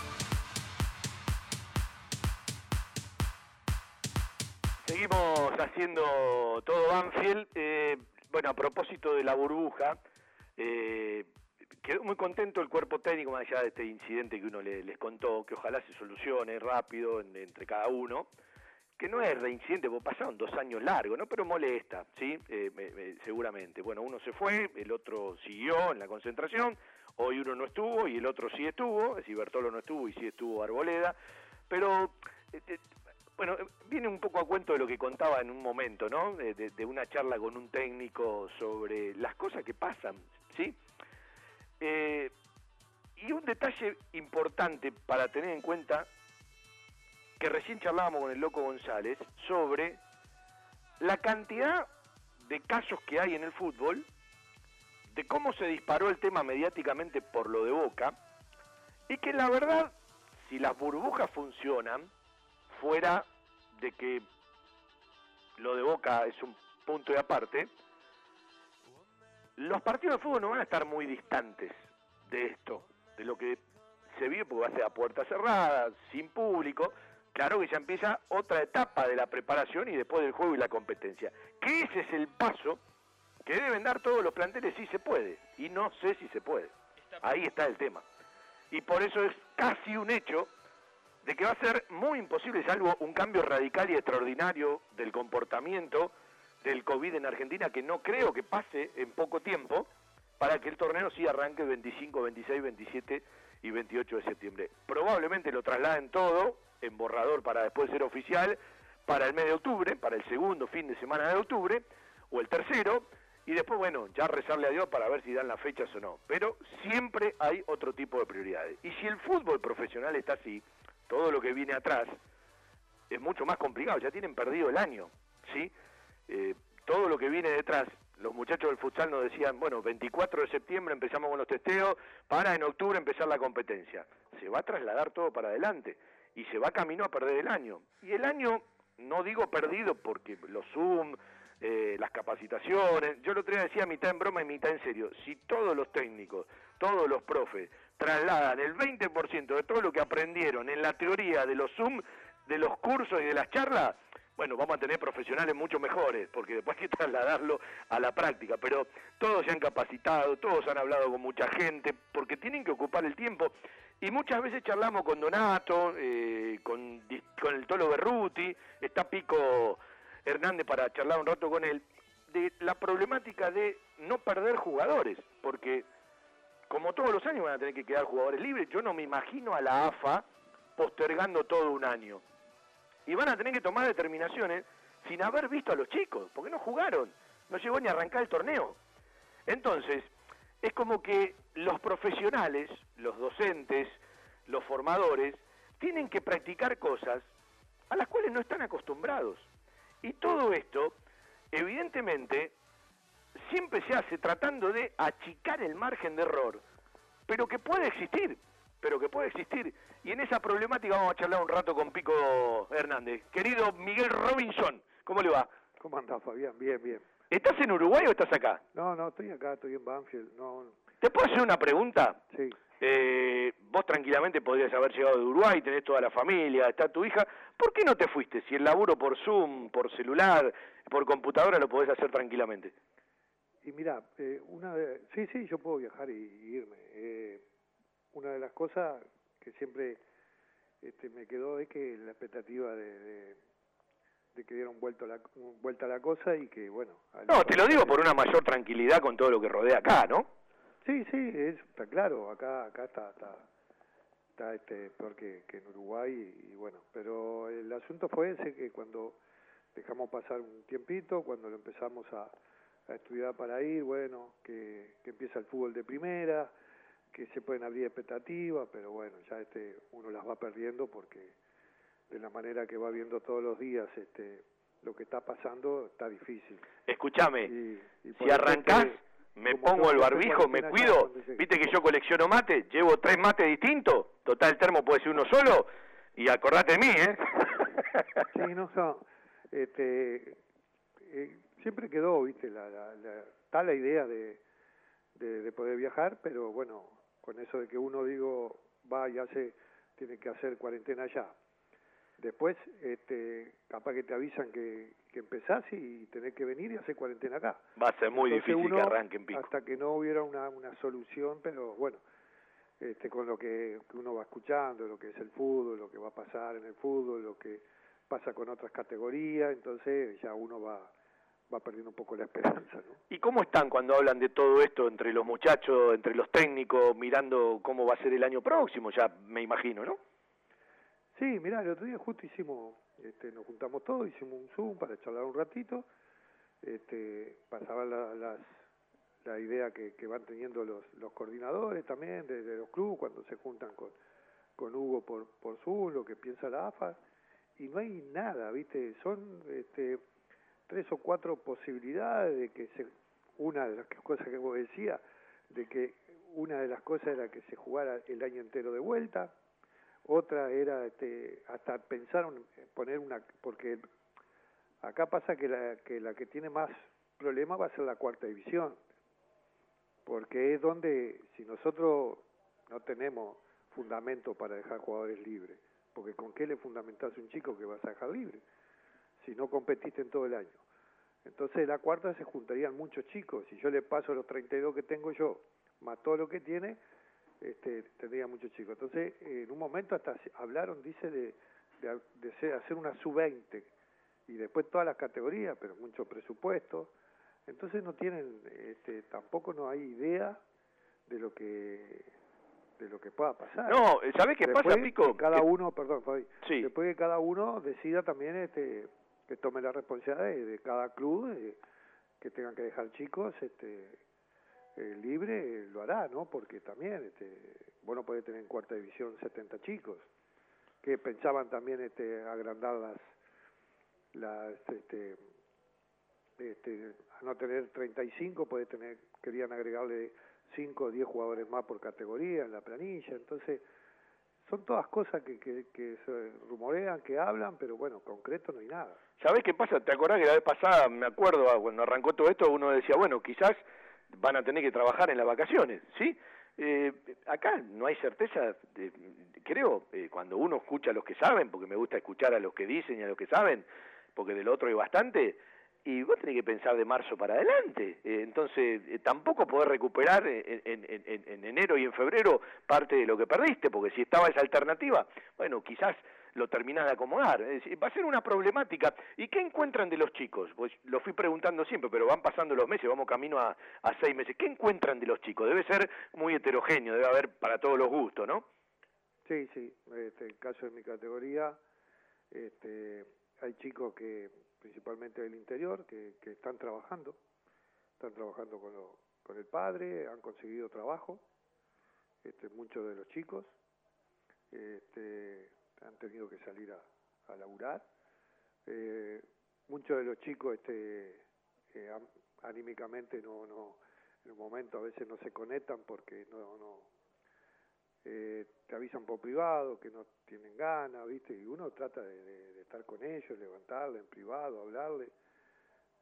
Haciendo todo Banfield. Eh, bueno, a propósito de la burbuja, eh, quedó muy contento el cuerpo técnico, más allá de este incidente que uno le- les contó, que ojalá se solucione rápido en- entre cada uno. Que no es reincidente, porque pasaron dos años largos, ¿no? Pero molesta, ¿sí? Eh, me- me- seguramente. Bueno, uno se fue, el otro siguió en la concentración, hoy uno no estuvo y el otro sí estuvo, es decir, Bertolo no estuvo y sí estuvo Arboleda, pero bueno, eh, viene un poco a cuento de lo que contaba en un momento, ¿no? De, de- una charla con un técnico sobre las cosas que pasan, ¿sí? Eh, y un detalle importante para tener en cuenta, que recién charlábamos con el Loco González, sobre la cantidad de casos que hay en el fútbol, de cómo se disparó el tema mediáticamente por lo de Boca, y que la verdad, si las burbujas funcionan, fuera de que lo de Boca es un punto de aparte, los partidos de fútbol no van a estar muy distantes de esto, de lo que se vive, porque va a ser a puerta cerrada, sin público. Claro que ya empieza otra etapa de la preparación y después del juego y la competencia. Que ese es el paso que deben dar todos los planteles si se puede. Y no sé si se puede. Ahí está el tema. Y por eso es casi un hecho de que va a ser muy imposible, salvo un cambio radical y extraordinario del comportamiento del COVID en Argentina, que no creo que pase en poco tiempo, para que el torneo sí arranque el 25, 26, 27 y 28 de septiembre. Probablemente lo trasladen todo en borrador para después ser oficial para el mes de octubre, para el segundo fin de semana de octubre, o el tercero, y después, bueno, ya rezarle a Dios para ver si dan las fechas o no. Pero siempre hay otro tipo de prioridades. Y si el fútbol profesional está así, todo lo que viene atrás es mucho más complicado, ya tienen perdido el año, ¿sí? Eh, todo lo que viene detrás, los muchachos del futsal nos decían, bueno, 24 de septiembre empezamos con los testeos, para en octubre empezar la competencia. Se va a trasladar todo para adelante y se va camino a perder el año. Y el año, no digo perdido porque los Zoom, eh, las capacitaciones, yo el otro día decía mitad en broma y mitad en serio, si todos los técnicos, todos los profes trasladan el 20% de todo lo que aprendieron en la teoría de los Zoom, de los cursos y de las charlas, bueno, vamos a tener profesionales mucho mejores, porque después hay que [LAUGHS] trasladarlo a la práctica, pero todos se han capacitado, todos han hablado con mucha gente, porque tienen que ocupar el tiempo, y muchas veces charlamos con Donato, eh, con, con el Tolo Berruti, está Pico Hernández para charlar un rato con él, de la problemática de no perder jugadores, porque como todos los años van a tener que quedar jugadores libres, yo no me imagino a la AFA postergando todo un año. Y van a tener que tomar determinaciones sin haber visto a los chicos, porque no jugaron, no llegó ni a arrancar el torneo. Entonces, es como que los profesionales, los docentes, los formadores, tienen que practicar cosas a las cuales no están acostumbrados. Y todo esto, evidentemente, siempre se hace tratando de achicar el margen de error, pero que puede existir, pero que puede existir. Y en esa problemática vamos a charlar un rato con Pico Hernández. Querido Miguel Robinson, ¿cómo le va? ¿Cómo andás, Fabián? Bien, bien. ¿Estás en Uruguay o estás acá? No, no, estoy acá, estoy en Banfield. No, ¿Te puedo hacer una pregunta? sí. Eh, vos tranquilamente podrías haber llegado de Uruguay, tenés toda la familia, está tu hija. ¿Por qué no te fuiste? Si el laburo por Zoom, por celular, por computadora lo podés hacer tranquilamente. Y mira, eh, una de, sí, sí, yo puedo viajar y, y irme. Eh, una de las cosas que siempre este, me quedó es que la expectativa de, de, de que dieron vuelta la, vuelta la cosa y que, bueno... No, te lo digo por una mayor tranquilidad con todo lo que rodea acá, ¿no? Sí, sí, es, está claro, acá acá está, está, está este, peor que, que en Uruguay y, y bueno, pero el asunto fue ese que cuando dejamos pasar un tiempito, cuando lo empezamos a, a estudiar para ir, bueno, que, que empieza el fútbol de primera, que se pueden abrir expectativas, pero bueno, ya este uno las va perdiendo porque de la manera que va viendo todos los días este lo que está pasando está difícil. Escúchame, si arrancás, que- me pongo el barbijo, me cuido. Viste que yo colecciono mate, llevo tres mates distintos. Total, el termo puede ser uno solo. Y acordate de mí, ¿eh? Sí, no, no. Este, eh, siempre quedó, viste, la, la, la- la idea de, de, de poder viajar, pero bueno, con eso de que uno, digo, va y hace, tiene que hacer cuarentena allá. Después, este, capaz que te avisan que, que empezás y tenés que venir y hacer cuarentena acá. Va a ser muy Entonces difícil uno, que arranquen pico. Hasta que no hubiera una, una solución, pero bueno, este, con lo que, que uno va escuchando, lo que es el fútbol, lo que va a pasar en el fútbol, lo que pasa con otras categorías, entonces ya uno va, va perdiendo un poco la esperanza, ¿no? ¿Y cómo están cuando hablan de todo esto entre los muchachos, entre los técnicos, mirando cómo va a ser el año próximo? Ya me imagino, ¿no? Sí, mirá, el otro día justo hicimos, este, nos juntamos todos, hicimos un Zoom para charlar un ratito, este, pasaban la, las, la idea que, que van teniendo los, los coordinadores también de, de los clubes cuando se juntan con, con Hugo por, por Zoom, lo que piensa la AFA, y no hay nada, ¿viste? Son este, tres o cuatro posibilidades de que se, una de las cosas que vos decías, de que una de las cosas era que se jugara el año entero de vuelta, otra era este, hasta pensaron en poner una porque acá pasa que la que la que tiene más problemas va a ser la cuarta división porque es donde si nosotros no tenemos fundamento para dejar jugadores libres porque con qué le fundamentás a un chico que vas a dejar libre si no competiste en todo el año entonces la cuarta se juntarían muchos chicos si yo le paso los 32 que tengo yo más todo lo que tiene este, tendría muchos chicos. Entonces, en un momento hasta hablaron, dice, de, de, de hacer una sub-20 y después todas las categorías, pero mucho presupuesto. Entonces no tienen, este, tampoco no hay idea de lo que de lo que pueda pasar. No, ¿sabés qué Después pasa, Pico? Cada Que- uno, perdón, Fabi, Sí. después que cada uno decida también este que tome la responsabilidad de, cada club, de- que tengan que dejar chicos este eh, libre, eh, lo hará, ¿no? Porque también este, vos no podés tener en cuarta división 70 chicos, que pensaban también este agrandar las, las este, este, a no tener 35, puede tener, querían agregarle 5 o 10 jugadores más por categoría en la planilla, entonces son todas cosas que, que, se rumorean, que hablan, pero bueno, concreto no hay nada. ¿Sabés qué pasa? ¿Te acordás que la vez pasada, me acuerdo, ah, cuando arrancó todo esto, uno decía, bueno, quizás van a tener que trabajar en las vacaciones, ¿sí? Eh, acá no hay certeza, de- creo, eh, cuando uno escucha a los que saben, porque me gusta escuchar a los que dicen y a los que saben, porque del otro hay bastante, y vos tenés que pensar de marzo para adelante. Eh, entonces, eh, tampoco podés recuperar en, en- en- en- en enero y en febrero parte de lo que perdiste, porque si estaba esa alternativa, bueno, quizás lo terminás de acomodar. Es va a ser una problemática. ¿Y qué encuentran de los chicos? Pues lo fui preguntando siempre, pero van pasando los meses, vamos camino a, a seis meses. ¿Qué encuentran de los chicos? Debe ser muy heterogéneo, debe haber para todos los gustos, ¿no? Sí, sí. Este, el caso de mi categoría, este, hay chicos que, principalmente del interior, que, que están trabajando, están trabajando con, lo- con el padre, han conseguido trabajo, este, muchos de los chicos, este, han tenido que salir a, a laburar. Eh, muchos de los chicos este, eh, am- anímicamente no, no, en un momento a veces no se conectan porque no, no eh, te avisan por privado que no tienen ganas, ¿viste? Y uno trata de, de- estar con ellos, levantarle en privado, hablarle,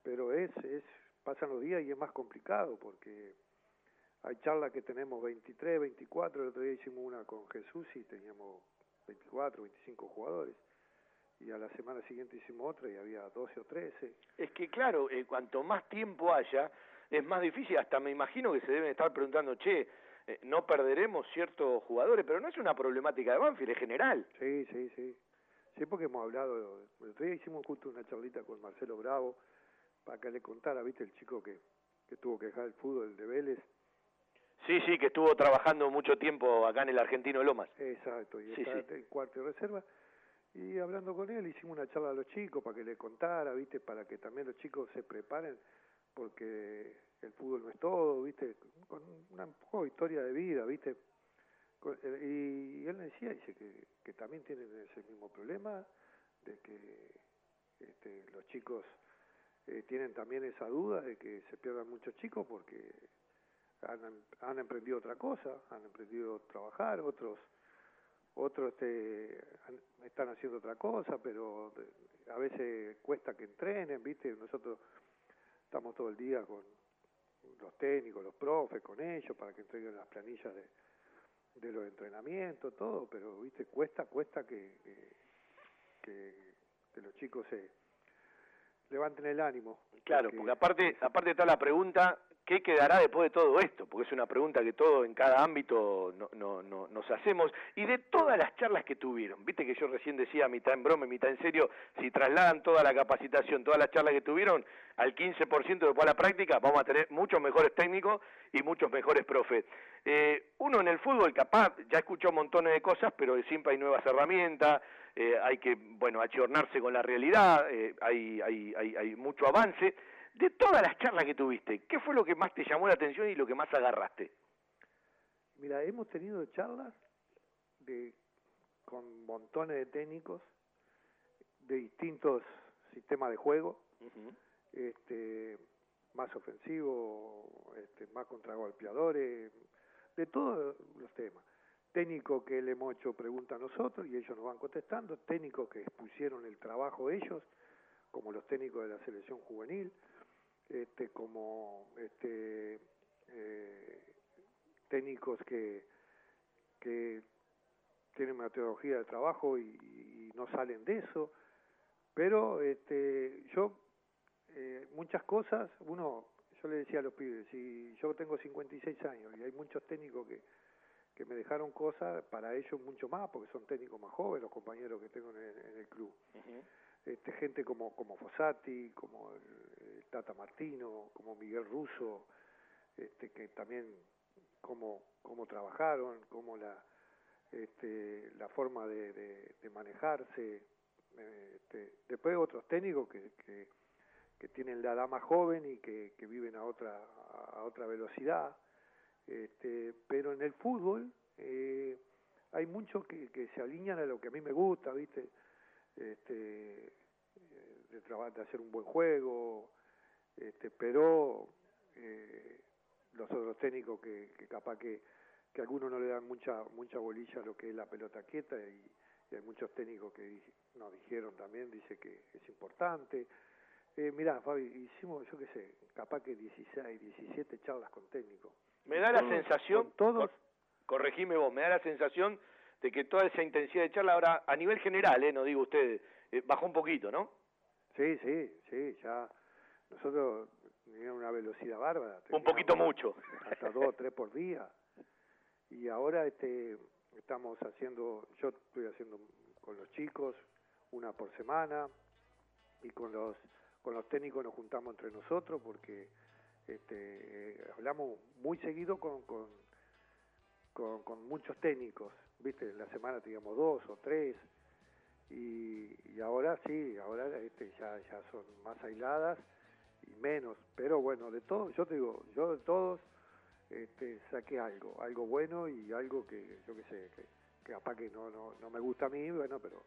pero es, es, pasan los días y es más complicado porque hay charlas que tenemos 23, 24, el otro día hicimos una con Jesús y teníamos 24, 25 jugadores, y a la semana siguiente hicimos otra y había 12 o 13. Es que claro, eh, cuanto más tiempo haya, es más difícil. Hasta me imagino que se deben estar preguntando, che, eh, no perderemos ciertos jugadores, pero no es una problemática de Banfield, es general. Sí, sí, sí. Sí, porque hemos hablado, el otro día hicimos justo una charlita con Marcelo Bravo para que le contara, viste, el chico que, que tuvo que dejar el fútbol de Vélez. Sí, sí, que estuvo trabajando mucho tiempo acá en el Argentino de Lomas. Exacto, y Sí, está sí. en cuarto de reserva. Y hablando con él, hicimos una charla a los chicos para que le contara, viste, para que también los chicos se preparen, porque el fútbol no es todo, viste, con una un poco historia de vida, viste. Eh, Y, él decía, dice que, que también tienen ese mismo problema, de que este, los chicos eh, tienen también esa duda de que se pierdan muchos chicos porque han, han emprendido otra cosa, han emprendido trabajar, otros otros este, han- están haciendo otra cosa, pero a veces cuesta que entrenen, ¿viste? Nosotros estamos todo el día con los técnicos, los profes, con ellos, para que entreguen las planillas de, de los entrenamientos, todo, pero, ¿viste? Cuesta, cuesta que, que, que, que los chicos se levanten el ánimo. Claro, porque aparte, aparte está la pregunta, ¿qué quedará después de todo esto? Porque es una pregunta que todo en cada ámbito no, no, no, nos hacemos. Y de todas las charlas que tuvieron, viste que yo recién decía, mitad en broma y mitad en serio, si trasladan toda la capacitación, todas las charlas que tuvieron, al 15% después a la práctica, vamos a tener muchos mejores técnicos y muchos mejores profes. Eh, uno en el fútbol capaz, ya escuchó montones de cosas, pero siempre hay nuevas herramientas, eh, hay que, bueno, achiornarse con la realidad, eh, hay, hay, hay, hay mucho avance. De todas las charlas que tuviste, ¿qué fue lo que más te llamó la atención y lo que más agarraste? Mira, hemos tenido charlas de, con montones de técnicos de distintos sistemas de juego, este, más ofensivo, este, más contragolpeadores, de todos los temas. Técnicos que le hemos hecho preguntas a nosotros y ellos nos van contestando, técnicos que expusieron el trabajo ellos, como los técnicos de la selección juvenil, este, como este, eh, técnicos que, que tienen metodología de trabajo y, y no salen de eso, pero este, yo eh, muchas cosas, uno, yo le decía a los pibes, si yo tengo 56 años y hay muchos técnicos que, que me dejaron cosas, para ellos mucho más, porque son técnicos más jóvenes, los compañeros que tengo en el, en el club. Este, gente como, como Fossati, como Tata Martino, como Miguel Russo, este, que también cómo, cómo trabajaron, cómo la, este, la forma de, de, manejarse. Este, después otros técnicos que, que, tienen la más joven y que, que viven a otra, a otra velocidad. Este, pero en el fútbol eh, hay muchos que, que se alinean a lo que a mí me gusta, ¿viste? Este, eh, de, de hacer un buen juego, este, pero eh, los otros técnicos que, que capaz que, que algunos no le dan mucha mucha bolilla a lo que es la pelota quieta y, y hay muchos técnicos que nos dijeron también, dice que es importante. Eh, mirá, Fabi, hicimos, yo qué sé, capaz que 16, 17 charlas con técnicos. Me da la Todos- sensación, todos, cor- corregime vos, me da la sensación de que toda esa intensidad de charla ahora, a nivel general, eh, no digo ustedes, eh, bajó un poquito, ¿no? Sí, sí, sí, ya nosotros teníamos una velocidad bárbara. Un poquito mucho. Hasta dos o tres por día. Y ahora este estamos haciendo, yo estoy haciendo con los chicos, una por semana, y con los, con los técnicos nos juntamos entre nosotros porque este, eh, hablamos muy seguido con, con, con, con muchos técnicos, ¿viste? En la semana teníamos dos o tres, y, y ahora sí, ahora este, ya, ya son más aisladas y menos, pero bueno, de todos, yo te digo, yo de todos este, saqué algo, algo bueno y algo que, yo qué sé, que, que capaz que no, no, no me gusta a mí, bueno, pero,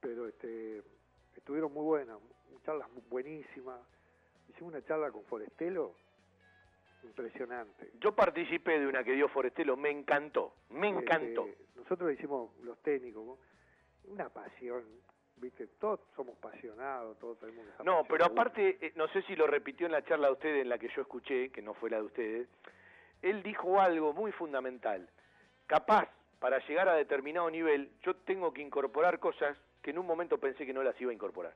pero este, estuvieron muy buenas, charlas buenísimas, hicimos una charla con Forestelo, impresionante. Yo participé de una que dio Forestelo, me encantó, me encantó. Este, nosotros hicimos los técnicos, una pasión, viste, todos somos apasionados, todos tenemos esa No, pero aparte, eh, no sé si lo repitió en la charla de ustedes, en la que yo escuché, que no fue la de ustedes, él dijo algo muy fundamental. Capaz, para llegar a determinado nivel, yo tengo que incorporar cosas que en un momento pensé que no las iba a incorporar.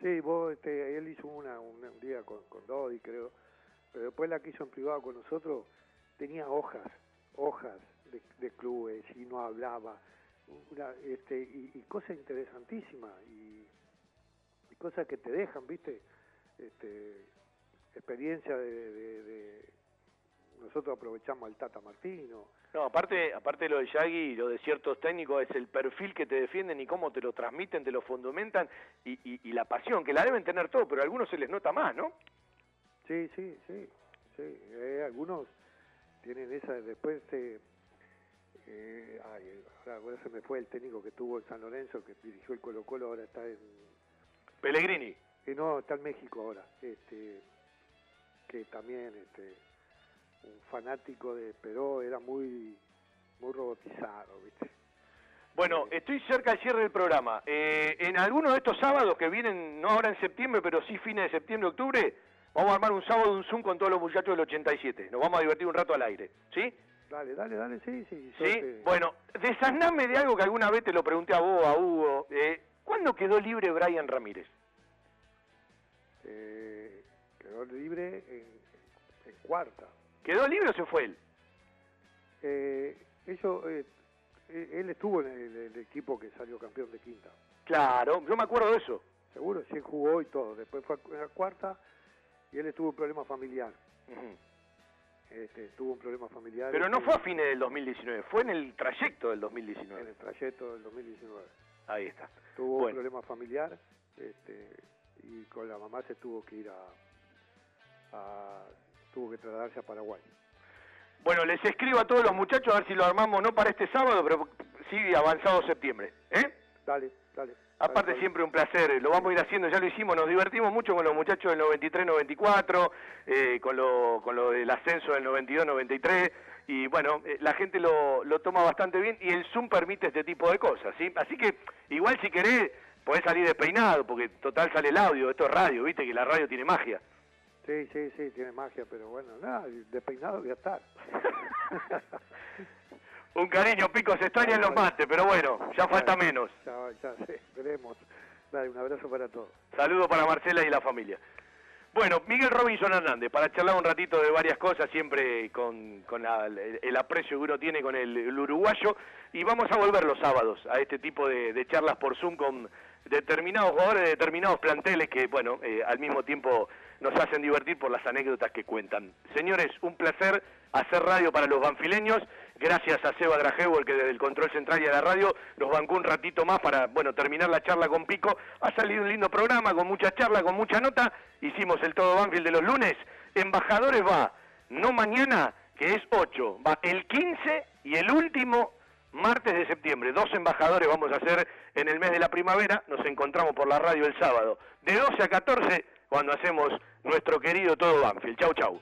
Sí, vos, este, él hizo una, una- un día con, con Dodi, creo, pero después la que hizo en privado con nosotros tenía hojas, hojas de, de clubes y no hablaba, una, este, y, y cosas interesantísimas y, y cosas que te dejan, viste, este, experiencia de, de- de- nosotros aprovechamos al Tata Martino, No, aparte, aparte de lo de Yagi y lo de ciertos técnicos, es el perfil que te defienden y cómo te lo transmiten, te lo fundamentan y, y- y la pasión, que la deben tener todos, pero a algunos se les nota más, ¿no? Sí, sí, sí, sí. Eh, algunos tienen esa, después este, eh, ay, ahora, se me fue el técnico que tuvo en San Lorenzo, que dirigió el Colo Colo, ahora está en, Pellegrini. eh, no, está en México ahora, este, que también, este, un fanático de Peró, era muy, muy robotizado, viste. Bueno, estoy cerca del cierre del programa. Eh, en alguno de estos sábados que vienen, no ahora en septiembre, pero sí fines de septiembre, octubre, vamos a armar un sábado un Zoom con todos los muchachos del 87. Nos vamos a divertir un rato al aire, ¿sí? Dale, dale, dale, sí, sí. ¿Sí? Bueno, desaname de algo que alguna vez te lo pregunté a vos, a Hugo. Eh, ¿Cuándo quedó libre Brian Ramírez? Eh, quedó libre en, en cuarta. ¿Quedó libre o se fue él? Eh, eso, eh, eh, él estuvo en el, el equipo que salió campeón de quinta. Claro, yo me acuerdo de eso. Seguro, sí jugó y todo. Después fue a la cuarta y él estuvo un problema familiar. Este, tuvo un problema familiar. Pero no este, fue a fines del 2019, fue en el trayecto del 2019. En el trayecto del 2019. Ahí está. Tuvo Bueno. un problema familiar este, y con la mamá se tuvo que ir a, a- tuvo que trasladarse a Paraguay. Bueno, les escribo a todos los muchachos a ver si lo armamos no para este sábado, pero sí avanzado septiembre. ¿Eh? Dale, dale. Aparte siempre un placer, lo vamos a ir haciendo, ya lo hicimos, nos divertimos mucho con los muchachos del 93-94, eh, con, lo, con lo del ascenso del 92-93, y bueno, eh, la gente lo, lo toma bastante bien y el Zoom permite este tipo de cosas, ¿sí? Así que igual si querés podés salir despeinado, porque total sale el audio, esto es radio, viste que la radio tiene magia. Sí, sí, sí, tiene magia, pero bueno, nada, despeinado voy a estar. [LAUGHS] Un cariño, Pico, se extrañan los mates, pero bueno, ya falta menos. Ya, ya sé, veremos. Dale, un abrazo para todos. Saludo para Marcela y la familia. Bueno, Miguel Robinson Hernández, para charlar un ratito de varias cosas, siempre con, con la- el, el aprecio que uno tiene con el, el uruguayo, y vamos a volver los sábados a este tipo de, de charlas por Zoom con determinados jugadores de determinados planteles que, bueno, eh, al mismo tiempo nos hacen divertir por las anécdotas que cuentan. Señores, un placer hacer radio para los banfileños. Gracias a Seba Grajebo, el que desde el control central y de la radio nos bancó un ratito más para, bueno, terminar la charla con Pico. Ha salido un lindo programa, con mucha charla, con mucha nota. Hicimos el Todo Banfield de los lunes. Embajadores va, no mañana, que es 8, va el 15 y el último martes de septiembre. Dos embajadores vamos a hacer en el mes de la primavera. Nos encontramos por la radio el sábado, de 12 a 14, cuando hacemos nuestro querido Todo Banfield. Chau, chau.